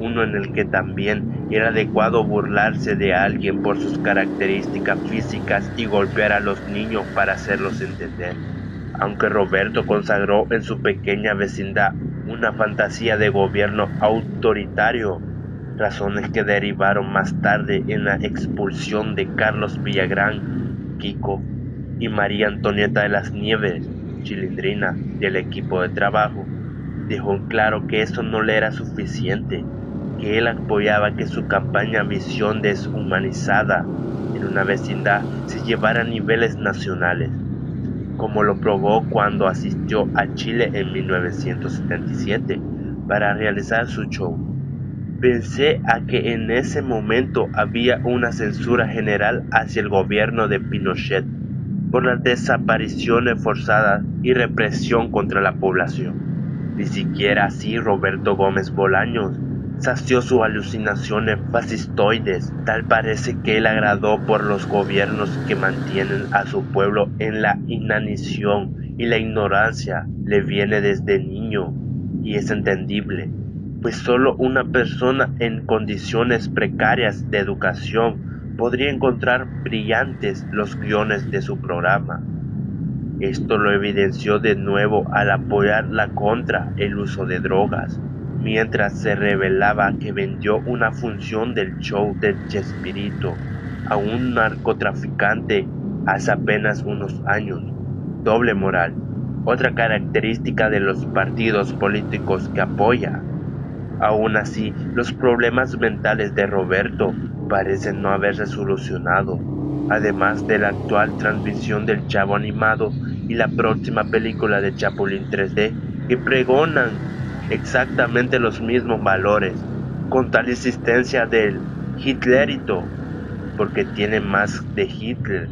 Uno en el que también era adecuado burlarse de alguien por sus características físicas y golpear a los niños para hacerlos entender. Aunque Roberto consagró en su pequeña vecindad una fantasía de gobierno autoritario, razones que derivaron más tarde en la expulsión de Carlos Villagrán, Kiko y María Antonieta de las Nieves, Chilindrina, del equipo de trabajo, dejó claro que eso no le era suficiente, él apoyaba que su campaña Visión Deshumanizada en una vecindad se llevara a niveles nacionales, como lo probó cuando asistió a Chile en 1977 para realizar su show. Pensé a que en ese momento había una censura general hacia el gobierno de Pinochet por las desapariciones forzadas y represión contra la población. Ni siquiera así Roberto Gómez Bolaños sació sus alucinaciones fascistoides. Tal parece que él agradó por los gobiernos que mantienen a su pueblo en la inanición y la ignorancia le viene desde niño y es entendible, pues solo una persona en condiciones precarias de educación podría encontrar brillantes los guiones de su programa. Esto lo evidenció de nuevo al apoyar la contra el uso de drogas, mientras se revelaba que vendió una función del show de Chespirito a un narcotraficante hace apenas unos años. Doble moral, otra característica de los partidos políticos que apoya. Aún así, los problemas mentales de Roberto parecen no haberse solucionado, además de la actual transmisión del Chavo animado y la próxima película de Chapulín 3D que pregonan exactamente los mismos valores, con tal insistencia del Hitlerito, porque tiene más de Hitler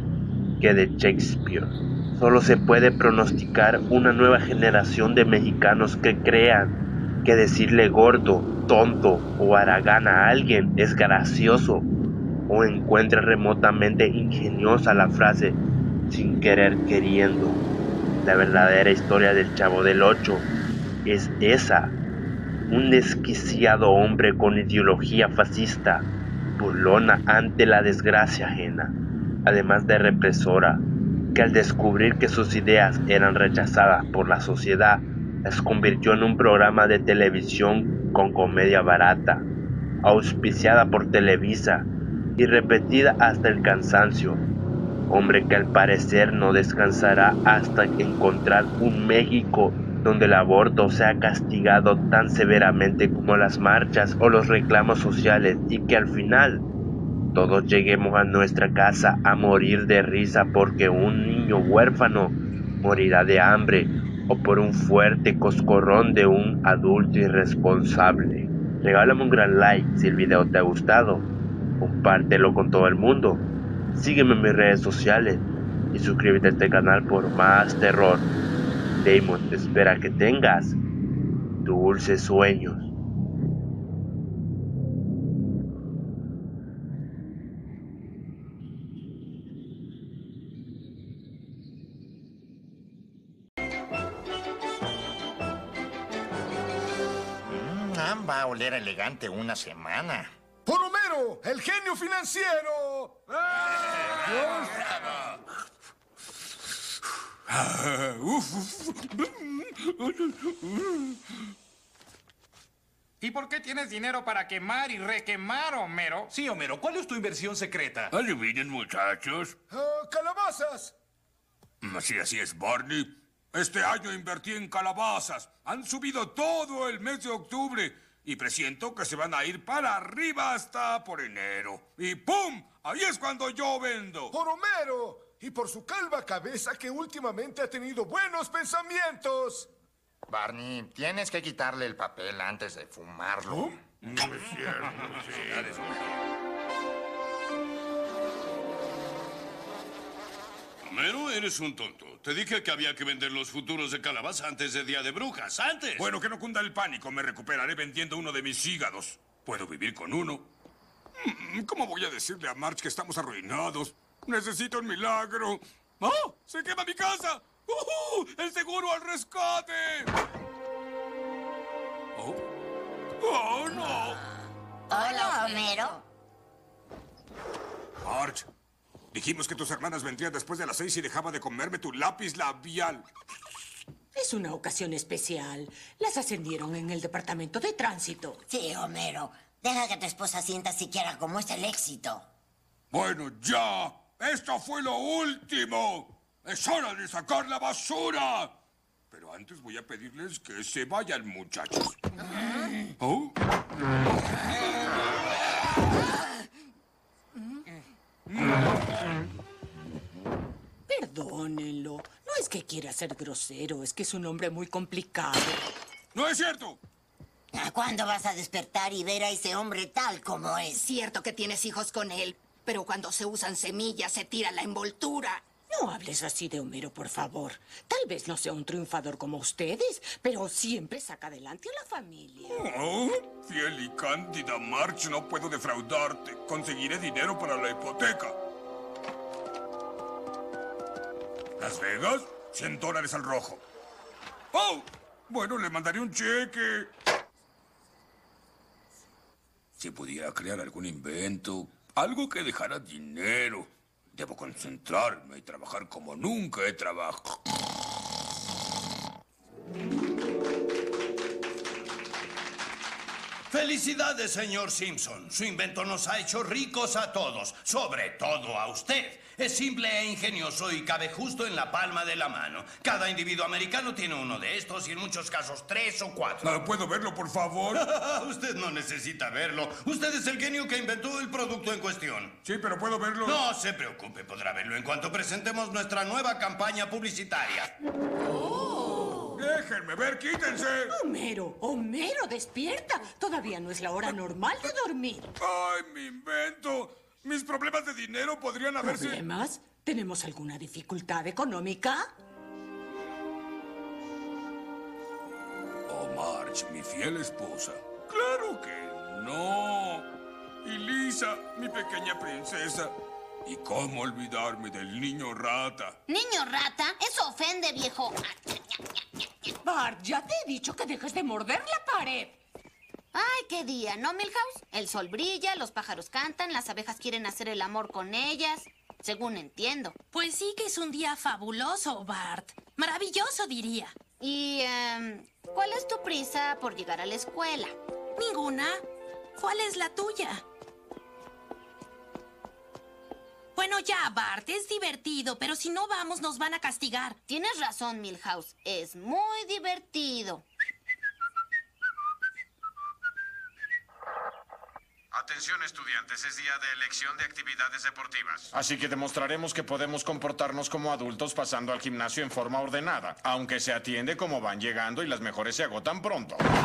que de Shakespeare. Solo se puede pronosticar una nueva generación de mexicanos que crean que decirle gordo, tonto o aragán a alguien es gracioso o encuentre remotamente ingeniosa la frase sin querer queriendo. La verdadera historia del Chavo del Ocho es esa. Un desquiciado hombre con ideología fascista, burlona ante la desgracia ajena, además de represora, que al descubrir que sus ideas eran rechazadas por la sociedad, las convirtió en un programa de televisión con comedia barata, auspiciada por Televisa y repetida hasta el cansancio. Hombre que al parecer no descansará hasta encontrar un México donde el aborto sea castigado tan severamente como las marchas o los reclamos sociales y que al final todos lleguemos a nuestra casa a morir de risa porque un niño huérfano morirá de hambre o por un fuerte coscorrón de un adulto irresponsable. Regálame un gran like si el video te ha gustado, compártelo con todo el mundo, sígueme en mis redes sociales y suscríbete a este canal por más terror. Damon espera que tengas dulces sueños. Mm, va a oler elegante una semana. ¡Por Homero, el genio financiero! Ah, ¿Y por qué tienes dinero para quemar y requemar, Homero? Sí, Homero, ¿cuál es tu inversión secreta? Adivinen, muchachos. Ah, ¡Calabazas! Así, así es, Barney. Este año invertí en calabazas. Han subido todo el mes de octubre. Y presiento que se van a ir para arriba hasta por enero. Y ¡pum! Ahí es cuando yo vendo. ¡Por Homero! Y por su calva cabeza que últimamente ha tenido buenos pensamientos. Barney, tienes que quitarle el papel antes de fumarlo. No es cierto, sí. Homero, eres un tonto. Te dije que había que vender los futuros de calabaza antes de Día de Brujas. ¡Antes! Bueno, que no cunda el pánico. Me recuperaré vendiendo uno de mis hígados. Puedo vivir con uno. Mm, ¿Cómo voy a decirle a March que estamos arruinados? Necesito un milagro. ¡Oh! ¡Se quema mi casa! ¡Uh! ¡El seguro al rescate! ¡Oh! ¡Oh, no! Hola, Homero. March, dijimos que tus hermanas vendrían después de las seis y dejaba de comerme tu lápiz labial. Es una ocasión especial. Las ascendieron en el departamento de tránsito. Sí, Homero. Deja que tu esposa sienta siquiera cómo es el éxito. Bueno, ya. Esto fue lo último. Es hora de sacar la basura. Pero antes voy a pedirles que se vayan, muchachos. ¿Oh? Perdónenlo. No es que quiera ser grosero, es que es un hombre muy complicado. ¡No es cierto! ¿Cuándo vas a despertar y ver a ese hombre tal como es? Cierto que tienes hijos con él, pero cuando se usan semillas se tira la envoltura. No hables así de Homero, por favor. Tal vez no sea un triunfador como ustedes, pero siempre saca adelante a la familia. Oh, fiel y cándida March, no puedo defraudarte. Conseguiré dinero para la hipoteca. ¿Las Vegas? 100 dólares al rojo. ¡Oh! Bueno, le mandaré un cheque. Si pudiera crear algún invento, algo que dejara dinero. Debo concentrarme y trabajar como nunca he trabajado. Felicidades, señor Simpson. Su invento nos ha hecho ricos a todos, sobre todo a usted. Es simple e ingenioso y cabe justo en la palma de la mano. Cada individuo americano tiene uno de estos y en muchos casos tres o cuatro. Ah, ¿Puedo verlo, por favor? usted no necesita verlo. Usted es el genio que inventó el producto en cuestión. Sí, pero ¿puedo verlo? No se preocupe, podrá verlo en cuanto presentemos nuestra nueva campaña publicitaria. Déjenme ver, quítense. Homero, Homero, despierta. Todavía no es la hora normal de dormir. ¡Ay, mi invento! Mis problemas de dinero podrían haberse... ¿Problemas? ¿Tenemos alguna dificultad económica? Oh, Marge, mi fiel esposa. ¡Claro que no! Y Lisa, mi pequeña princesa. ¿Y cómo olvidarme del niño rata? Niño rata, eso ofende, viejo. Bart, ya te he dicho que dejes de morder la pared. Ay, qué día, ¿no, Milhouse? El sol brilla, los pájaros cantan, las abejas quieren hacer el amor con ellas. Según entiendo. Pues sí que es un día fabuloso, Bart. Maravilloso, diría. ¿Y em, cuál es tu prisa por llegar a la escuela? Ninguna. ¿Cuál es la tuya? Bueno, ya, Bart, es divertido, pero si no vamos nos van a castigar. Tienes razón, Milhouse. Es muy divertido. Atención estudiantes, es día de elección de actividades deportivas. Así que demostraremos que podemos comportarnos como adultos pasando al gimnasio en forma ordenada, aunque se atiende como van llegando y las mejores se agotan pronto. Esto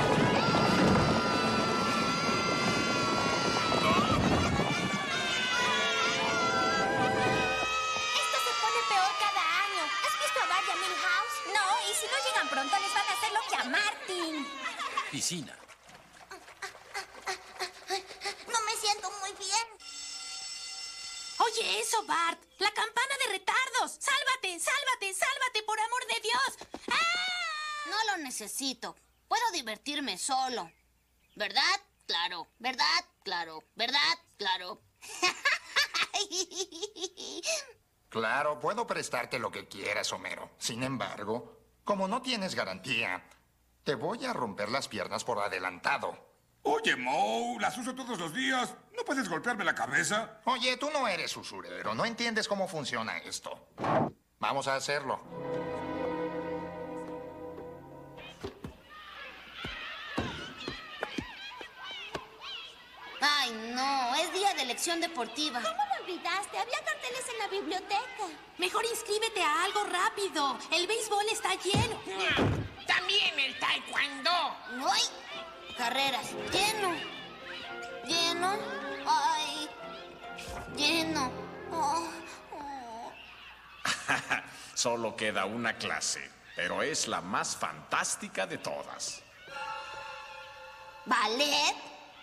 eso, Bart. La campana de retardos. Sálvate, sálvate, sálvate, por amor de Dios. ¡Ah! No lo necesito. Puedo divertirme solo. ¿Verdad? Claro. ¿Verdad? Claro. ¿Verdad? Claro. Claro, puedo prestarte lo que quieras, Homero. Sin embargo, como no tienes garantía, te voy a romper las piernas por adelantado. Oye, Moe, las uso todos los días. ¿No puedes golpearme la cabeza? Oye, tú no eres usurero, no entiendes cómo funciona esto. Vamos a hacerlo. Ay, no. Es día de elección deportiva. ¿Cómo lo olvidaste? Había carteles en la biblioteca. Mejor inscríbete a algo rápido. El béisbol está lleno. También el taekwondo. ¡Ay! Carreras. Lleno. Lleno. Ay. Lleno. Oh, oh. Solo queda una clase, pero es la más fantástica de todas. ¿Ballet?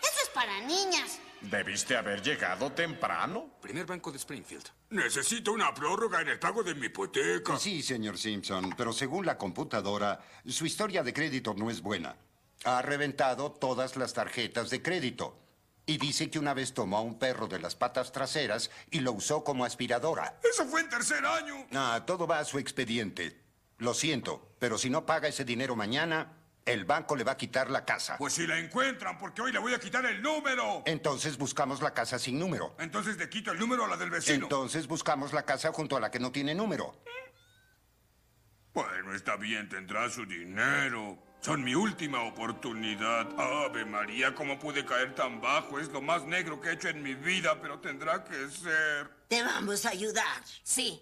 Eso es para niñas. ¿Debiste haber llegado temprano? Primer banco de Springfield. Necesito una prórroga en el pago de mi hipoteca. Sí, señor Simpson, pero según la computadora, su historia de crédito no es buena. Ha reventado todas las tarjetas de crédito. Y dice que una vez tomó a un perro de las patas traseras y lo usó como aspiradora. Eso fue en tercer año. Ah, todo va a su expediente. Lo siento, pero si no paga ese dinero mañana, el banco le va a quitar la casa. Pues si la encuentran, porque hoy le voy a quitar el número. Entonces buscamos la casa sin número. Entonces le quito el número a la del vecino. Entonces buscamos la casa junto a la que no tiene número. Bueno, está bien, tendrá su dinero. Son mi última oportunidad. Ave María, ¿cómo pude caer tan bajo? Es lo más negro que he hecho en mi vida, pero tendrá que ser. Te vamos a ayudar. Sí,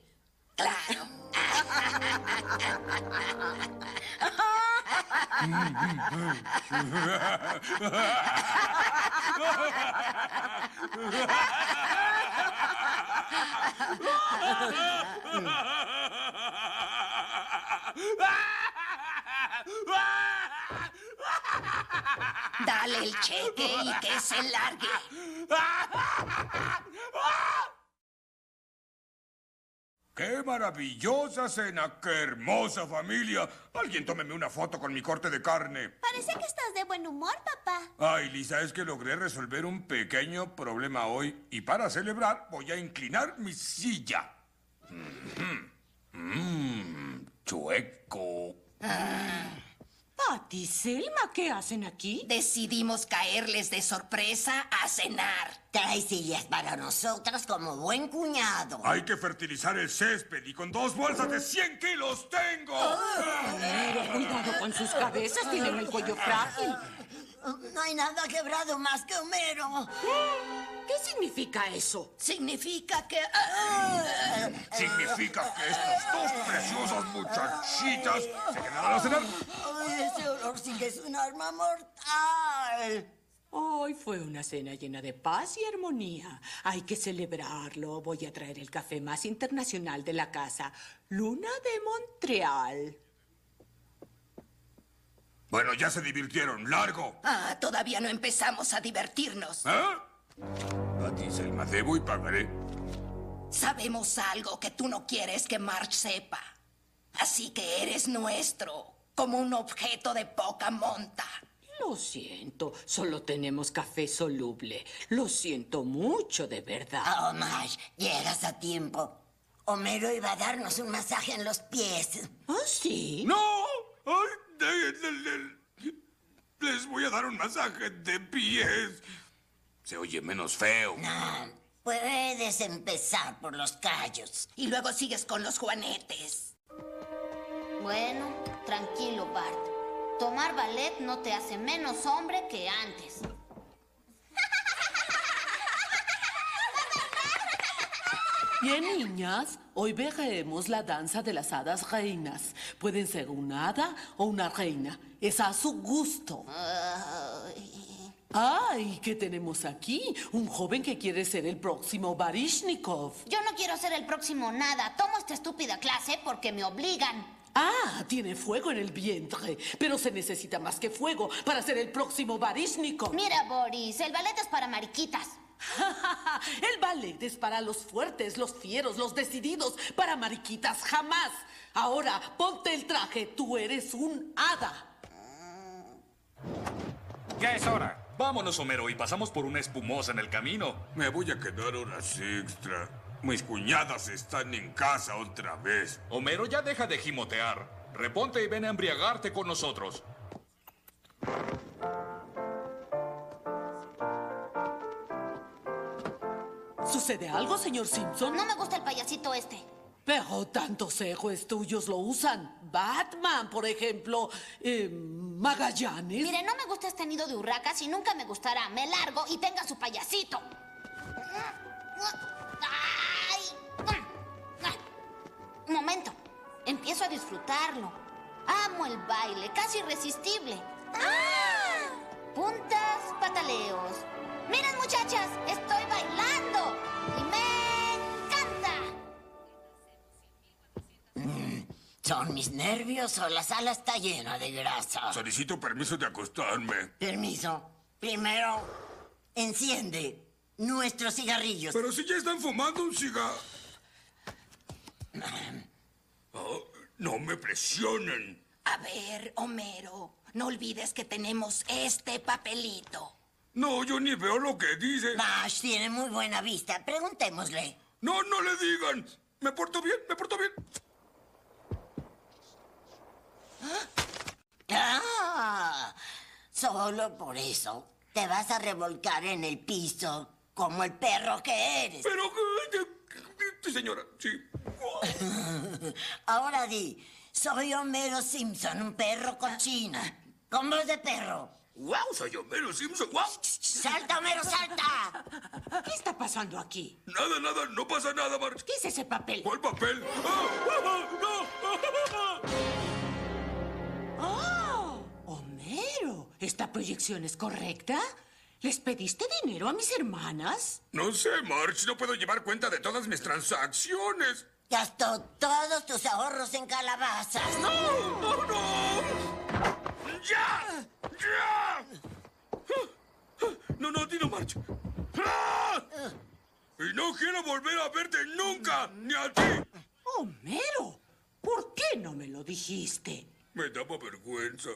claro. Dale el cheque y que se largue. ¡Qué maravillosa cena! ¡Qué hermosa familia! Alguien tómeme una foto con mi corte de carne. Parece que estás de buen humor, papá. Ay, Lisa, es que logré resolver un pequeño problema hoy y para celebrar voy a inclinar mi silla. Mmm, chueco. Pat, Bart y Selma, ¿qué hacen aquí? Decidimos caerles de sorpresa a cenar. Trae sillas para nosotros como buen cuñado. Hay que fertilizar el césped y con dos bolsas de 100 kilos tengo. Cuidado con sus cabezas, tienen el cuello frágil. No hay nada quebrado más que Homero. ¿Qué significa eso? Significa que... Significa que estas dos preciosas muchachitas se quedarán a cenar. Ay, ese olor sí que es un arma mortal. Hoy fue una cena llena de paz y armonía. Hay que celebrarlo. Voy a traer el café más internacional de la casa, Luna de Montreal. Bueno, ya se divirtieron. ¡Largo! Ah, todavía no empezamos a divertirnos. ¿Ah? A ti, Selma, debo y pagaré. Sabemos algo que tú no quieres que March sepa. Así que eres nuestro, como un objeto de poca monta. Lo siento, solo tenemos café soluble. Lo siento mucho, de verdad. Oh, Marge, llegas a tiempo. Homero iba a darnos un masaje en los pies. ¿Ah, sí? ¡No! ¡Ay! Les voy a dar un masaje de pies. Se oye menos feo. No, puedes empezar por los callos. Y luego sigues con los juanetes. Bueno, tranquilo, Bart. Tomar ballet no te hace menos hombre que antes. Bien, niñas, hoy veremos la danza de las hadas reinas. Pueden ser un hada o una reina. Es a su gusto. ¡Ay! ¿Qué tenemos aquí? Un joven que quiere ser el próximo Barishnikov. Yo no quiero ser el próximo nada. Tomo esta estúpida clase porque me obligan. Ah, tiene fuego en el vientre. Pero se necesita más que fuego para ser el próximo Barishnikov. Mira, Boris, el ballet es para mariquitas. el ballet es para los fuertes, los fieros, los decididos. Para mariquitas, jamás. Ahora, ponte el traje. Tú eres un hada. Ya es hora. Vámonos, Homero, y pasamos por una espumosa en el camino. Me voy a quedar horas extra. Mis cuñadas están en casa otra vez. Homero, ya deja de gimotear. Reponte y ven a embriagarte con nosotros. ¿Sucede algo, señor Simpson? No me gusta el payasito este. Pero tantos héroes tuyos lo usan. Batman, por ejemplo. eh, Magallanes. Mire, no me gusta este nido de urracas y nunca me gustará. Me largo y tenga su payasito. ¡Ay! Un momento. Empiezo a disfrutarlo. Amo el baile, casi irresistible. Puntas, pataleos. Miren, muchachas, estoy bailando. Y me encanta. ¿Son mis nervios o la sala está llena de grasa? Solicito permiso de acostarme. Permiso. Primero, enciende nuestros cigarrillos. Pero si ya están fumando un cigarro. Oh, no me presionen. A ver, Homero, no olvides que tenemos este papelito. No, yo ni veo lo que dice. Nash tiene muy buena vista. Preguntémosle. No, no le digan. Me porto bien, me porto bien. Ah, solo por eso te vas a revolcar en el piso como el perro que eres. Pero, sí, señora, sí. Ahora di, soy Homero Simpson, un perro cochino. Con voz de perro. ¡Wow! Soy Homero Simpson. ¡Wow! ¡Salta, Homero, salta! ¿Qué está pasando aquí? Nada, nada, no pasa nada, March. ¿Qué es ese papel? ¿Cuál papel? ¡Ah! ¡Oh! Homero, ¿esta proyección es correcta? ¿Les pediste dinero a mis hermanas? No sé, March, no puedo llevar cuenta de todas mis transacciones. Gastó todos tus ahorros en calabazas. ¡No! ¡No, no! ¡Ya! ¡Ya! No, no, Dino March. ¡Ah! Y no quiero volver a verte nunca, ni a ti. Homero, ¿por qué no me lo dijiste? Me daba vergüenza.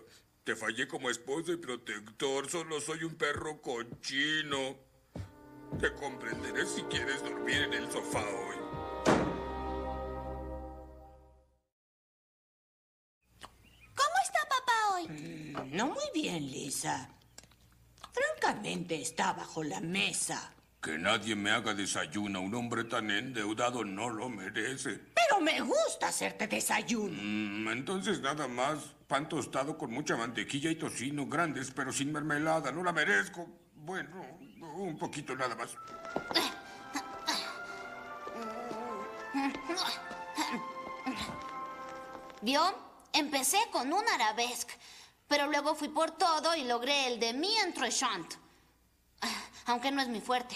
Te fallé como esposo y protector. Solo soy un perro cochino. Te comprenderé si quieres dormir en el sofá hoy. No muy bien, Lisa. Francamente, está bajo la mesa. Que nadie me haga desayuno. Un hombre tan endeudado no lo merece. Pero me gusta hacerte desayuno. Mm, entonces nada más. Pan tostado con mucha mantequilla y tocino grandes, pero sin mermelada. No la merezco. Bueno, un poquito nada más. ¿Vio? Empecé con un arabesque, pero luego fui por todo y logré el de mi entrechamp. Aunque no es mi fuerte.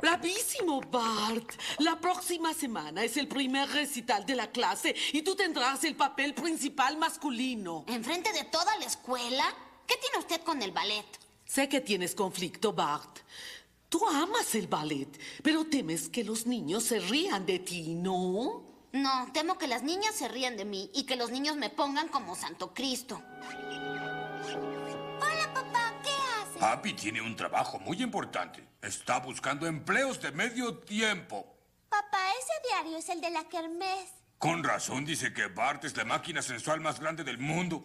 Bravísimo, Bart. La próxima semana es el primer recital de la clase y tú tendrás el papel principal masculino. ¿Enfrente de toda la escuela? ¿Qué tiene usted con el ballet? Sé que tienes conflicto, Bart. Tú amas el ballet, pero temes que los niños se rían de ti, ¿no? No, temo que las niñas se rían de mí y que los niños me pongan como Santo Cristo. Hola, papá, ¿qué haces? Papi tiene un trabajo muy importante. Está buscando empleos de medio tiempo. Papá, ese diario es el de la Kermés. Con razón dice que Bart es la máquina sensual más grande del mundo.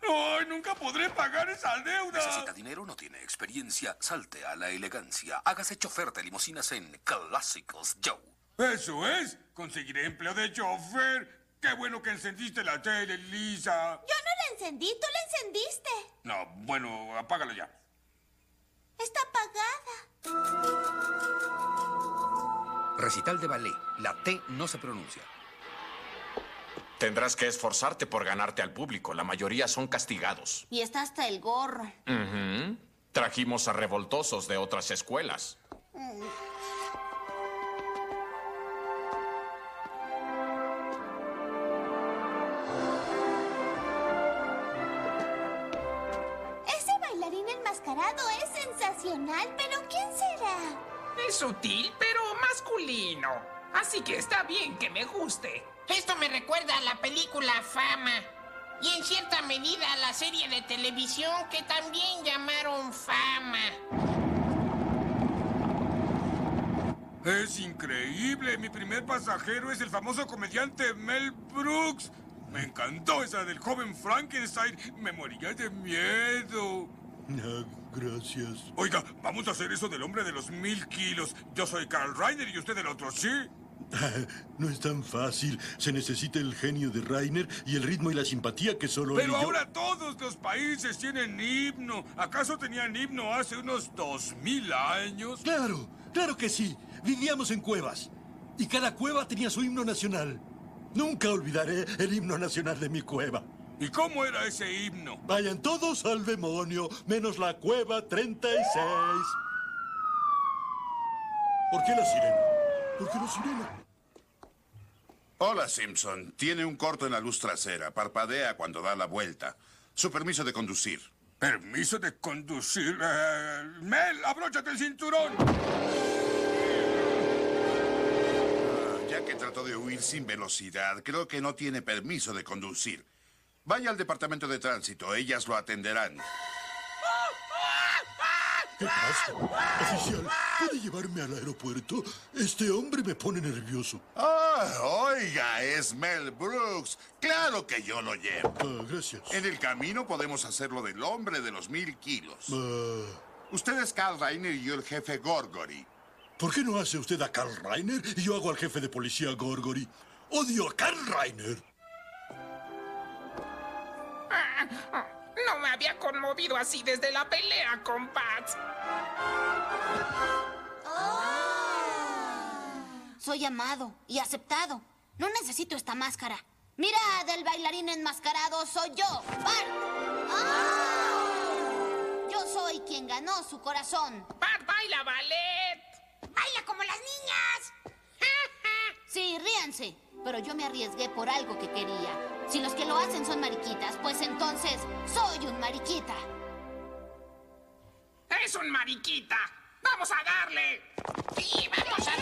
¡Ay, nunca podré pagar esa deuda! ¿Necesita dinero? ¿No tiene experiencia? Salte a la elegancia. Hágase chofer de limusinas en Clásicos Joe. Eso es. Conseguiré empleo de chofer. Qué bueno que encendiste la tele, Lisa. Yo no la encendí, tú la encendiste. No, bueno, apágala ya. Está apagada. Recital de ballet. La T no se pronuncia. Tendrás que esforzarte por ganarte al público. La mayoría son castigados. Y está hasta el gorro. Ujú. Trajimos a revoltosos de otras escuelas. Ese Es sutil, pero masculino. Así que está bien que me guste. Esto me recuerda a la película Fama. Y en cierta medida a la serie de televisión que también llamaron Fama. Es increíble. Mi primer pasajero es el famoso comediante Mel Brooks. Me encantó esa del joven Frankenstein. Me moría de miedo. Ah, gracias. Oiga, vamos a hacer eso del hombre de los mil kilos. Yo soy Carl Reiner y usted el otro, ¿sí? No es tan fácil. Se necesita el genio de Rainer y el ritmo y la simpatía que solo él Pero y yo- ahora todos los países tienen himno. ¿Acaso tenían himno hace unos dos mil años? Claro, claro que sí. Vivíamos en cuevas. Y cada cueva tenía su himno nacional. Nunca olvidaré el himno nacional de mi cueva. ¿Y cómo era ese himno? Vayan todos al demonio, menos la cueva 36. ¿Por qué la sirena? ¿Por qué la sirena? Hola, Simpson. Tiene un corto en la luz trasera. Parpadea cuando da la vuelta. Su permiso de conducir. Permiso de conducir. eh, Mel, abróchate el cinturón. Ah, ya que trató de huir sin velocidad, creo que no tiene permiso de conducir. Vaya al departamento de tránsito. Ellas lo atenderán. ¿Qué pasa? Oficial, ¿puede llevarme al aeropuerto? Este hombre me pone nervioso. Ah, oiga, es Mel Brooks. Claro que yo lo llevo. Ah, gracias. En el camino podemos hacerlo del hombre de los mil kilos. Ah, Usted es Carl Reiner y yo el jefe Gorgory. ¿Por qué no hace usted a Carl Reiner y yo hago al jefe de policía Gorgory? Odio a Carl Reiner. No me había conmovido así desde la pelea con Pat. Soy amado y aceptado. No necesito esta máscara. Mira, del bailarín enmascarado soy yo, Bart. ¡Ah! Yo soy quien ganó su corazón. Pat baila ballet. ¡Baila como las niñas! sí, ríanse. Pero yo me arriesgué por algo que quería. Si los que lo hacen son mariquitas, pues entonces soy un mariquita. Es un mariquita. Vamos a darle. Sí, vamos a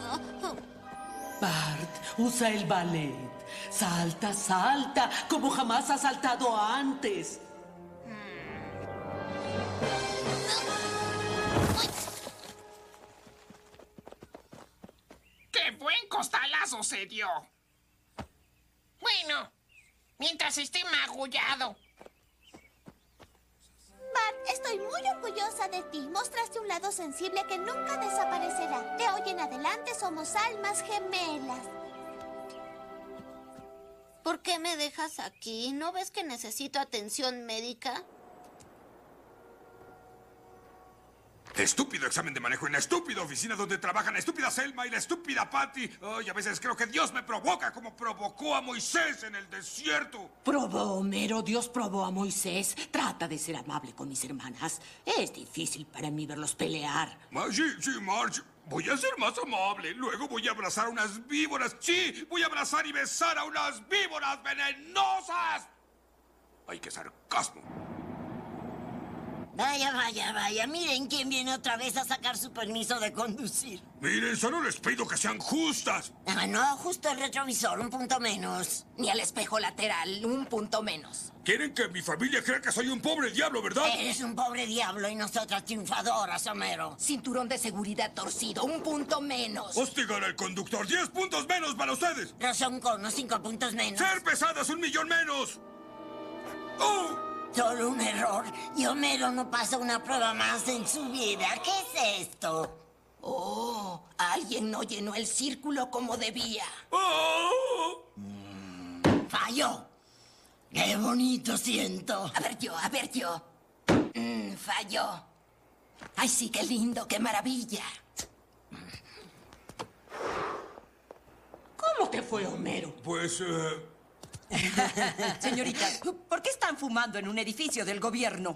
ah, ah. Bart, usa el ballet. Salta, salta, como jamás has saltado antes. Costalazo se dio? Bueno, mientras esté magullado. Bart, estoy muy orgullosa de ti. Mostraste un lado sensible que nunca desaparecerá. De hoy en adelante somos almas gemelas. ¿Por qué me dejas aquí? ¿No ves que necesito atención médica? Estúpido examen de manejo en la estúpida oficina donde trabajan la estúpida Selma y la estúpida Patty. Ay, a veces creo que Dios me provoca como provocó a Moisés en el desierto. Probó, Homero, Dios probó a Moisés. Trata de ser amable con mis hermanas. Es difícil para mí verlos pelear. Ah, sí, sí, Marge. Voy a ser más amable. Luego voy a abrazar a unas víboras. Sí, voy a abrazar y besar a unas víboras venenosas. Ay, qué sarcasmo. Vaya, vaya, vaya. Miren quién viene otra vez a sacar su permiso de conducir. Miren, solo les pido que sean justas. Ah, no, justo el retrovisor, un punto menos. Ni el espejo lateral, un punto menos. Quieren que mi familia crea que soy un pobre diablo, ¿verdad? Eres un pobre diablo y nosotras triunfadoras, Homero. Cinturón de seguridad torcido, un punto menos. Hostigar al conductor, 10 puntos menos para ustedes. Razón cono, cinco puntos menos. Ser pesadas, un millón menos. ¡Oh! Solo un error. Y Homero no pasa una prueba más en su vida. ¿Qué es esto? Oh, alguien no llenó el círculo como debía. ¡Oh! Falló. Qué bonito siento. A ver yo, a ver yo. Mm, falló. Ay, sí, qué lindo, qué maravilla. ¿Cómo te fue, Homero? Pues, eh... Señoritas, ¿por qué están fumando en un edificio del gobierno?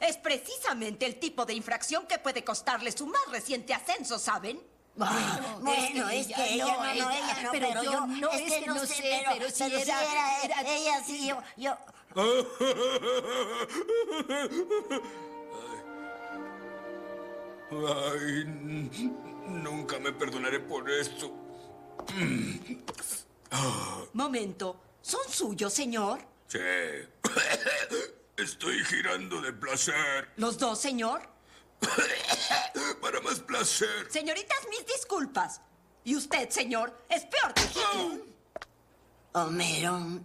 Es precisamente el tipo de infracción que puede costarle su más reciente ascenso, ¿saben? Bueno, bueno, es que ella, no, no, ella no, pero, yo, no, es, que, no, sé, pero, si era, era, era, ella sí, yo, yo... Ay, nunca me perdonaré por esto. Momento, ¿son suyos, señor? Sí. Estoy girando de placer. ¿Los dos, señor? Para más placer. Señoritas, mis disculpas. Y usted, señor, es peor que Hitler. Homero,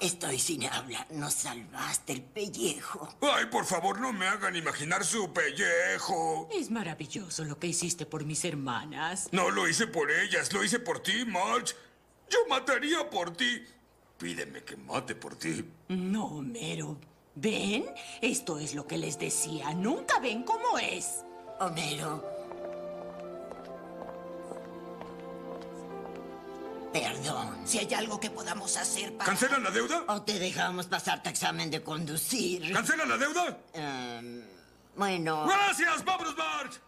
estoy sin habla. Nos salvaste el pellejo. Ay, por favor, no me hagan imaginar su pellejo. Es maravilloso lo que hiciste por mis hermanas. No lo hice por ellas, lo hice por ti, Marge. Yo mataría por ti. Pídeme que mate por ti. No, Homero. ¿Ven? Esto es lo que les decía. Nunca ven cómo es. Homero. Perdón. Si hay algo que podamos hacer para... ¿Cancelan la deuda? ¿O te dejamos pasar tu examen de conducir? ¿Cancelan la deuda? Um, bueno... ¡Gracias! ¡Vámonos, Marge!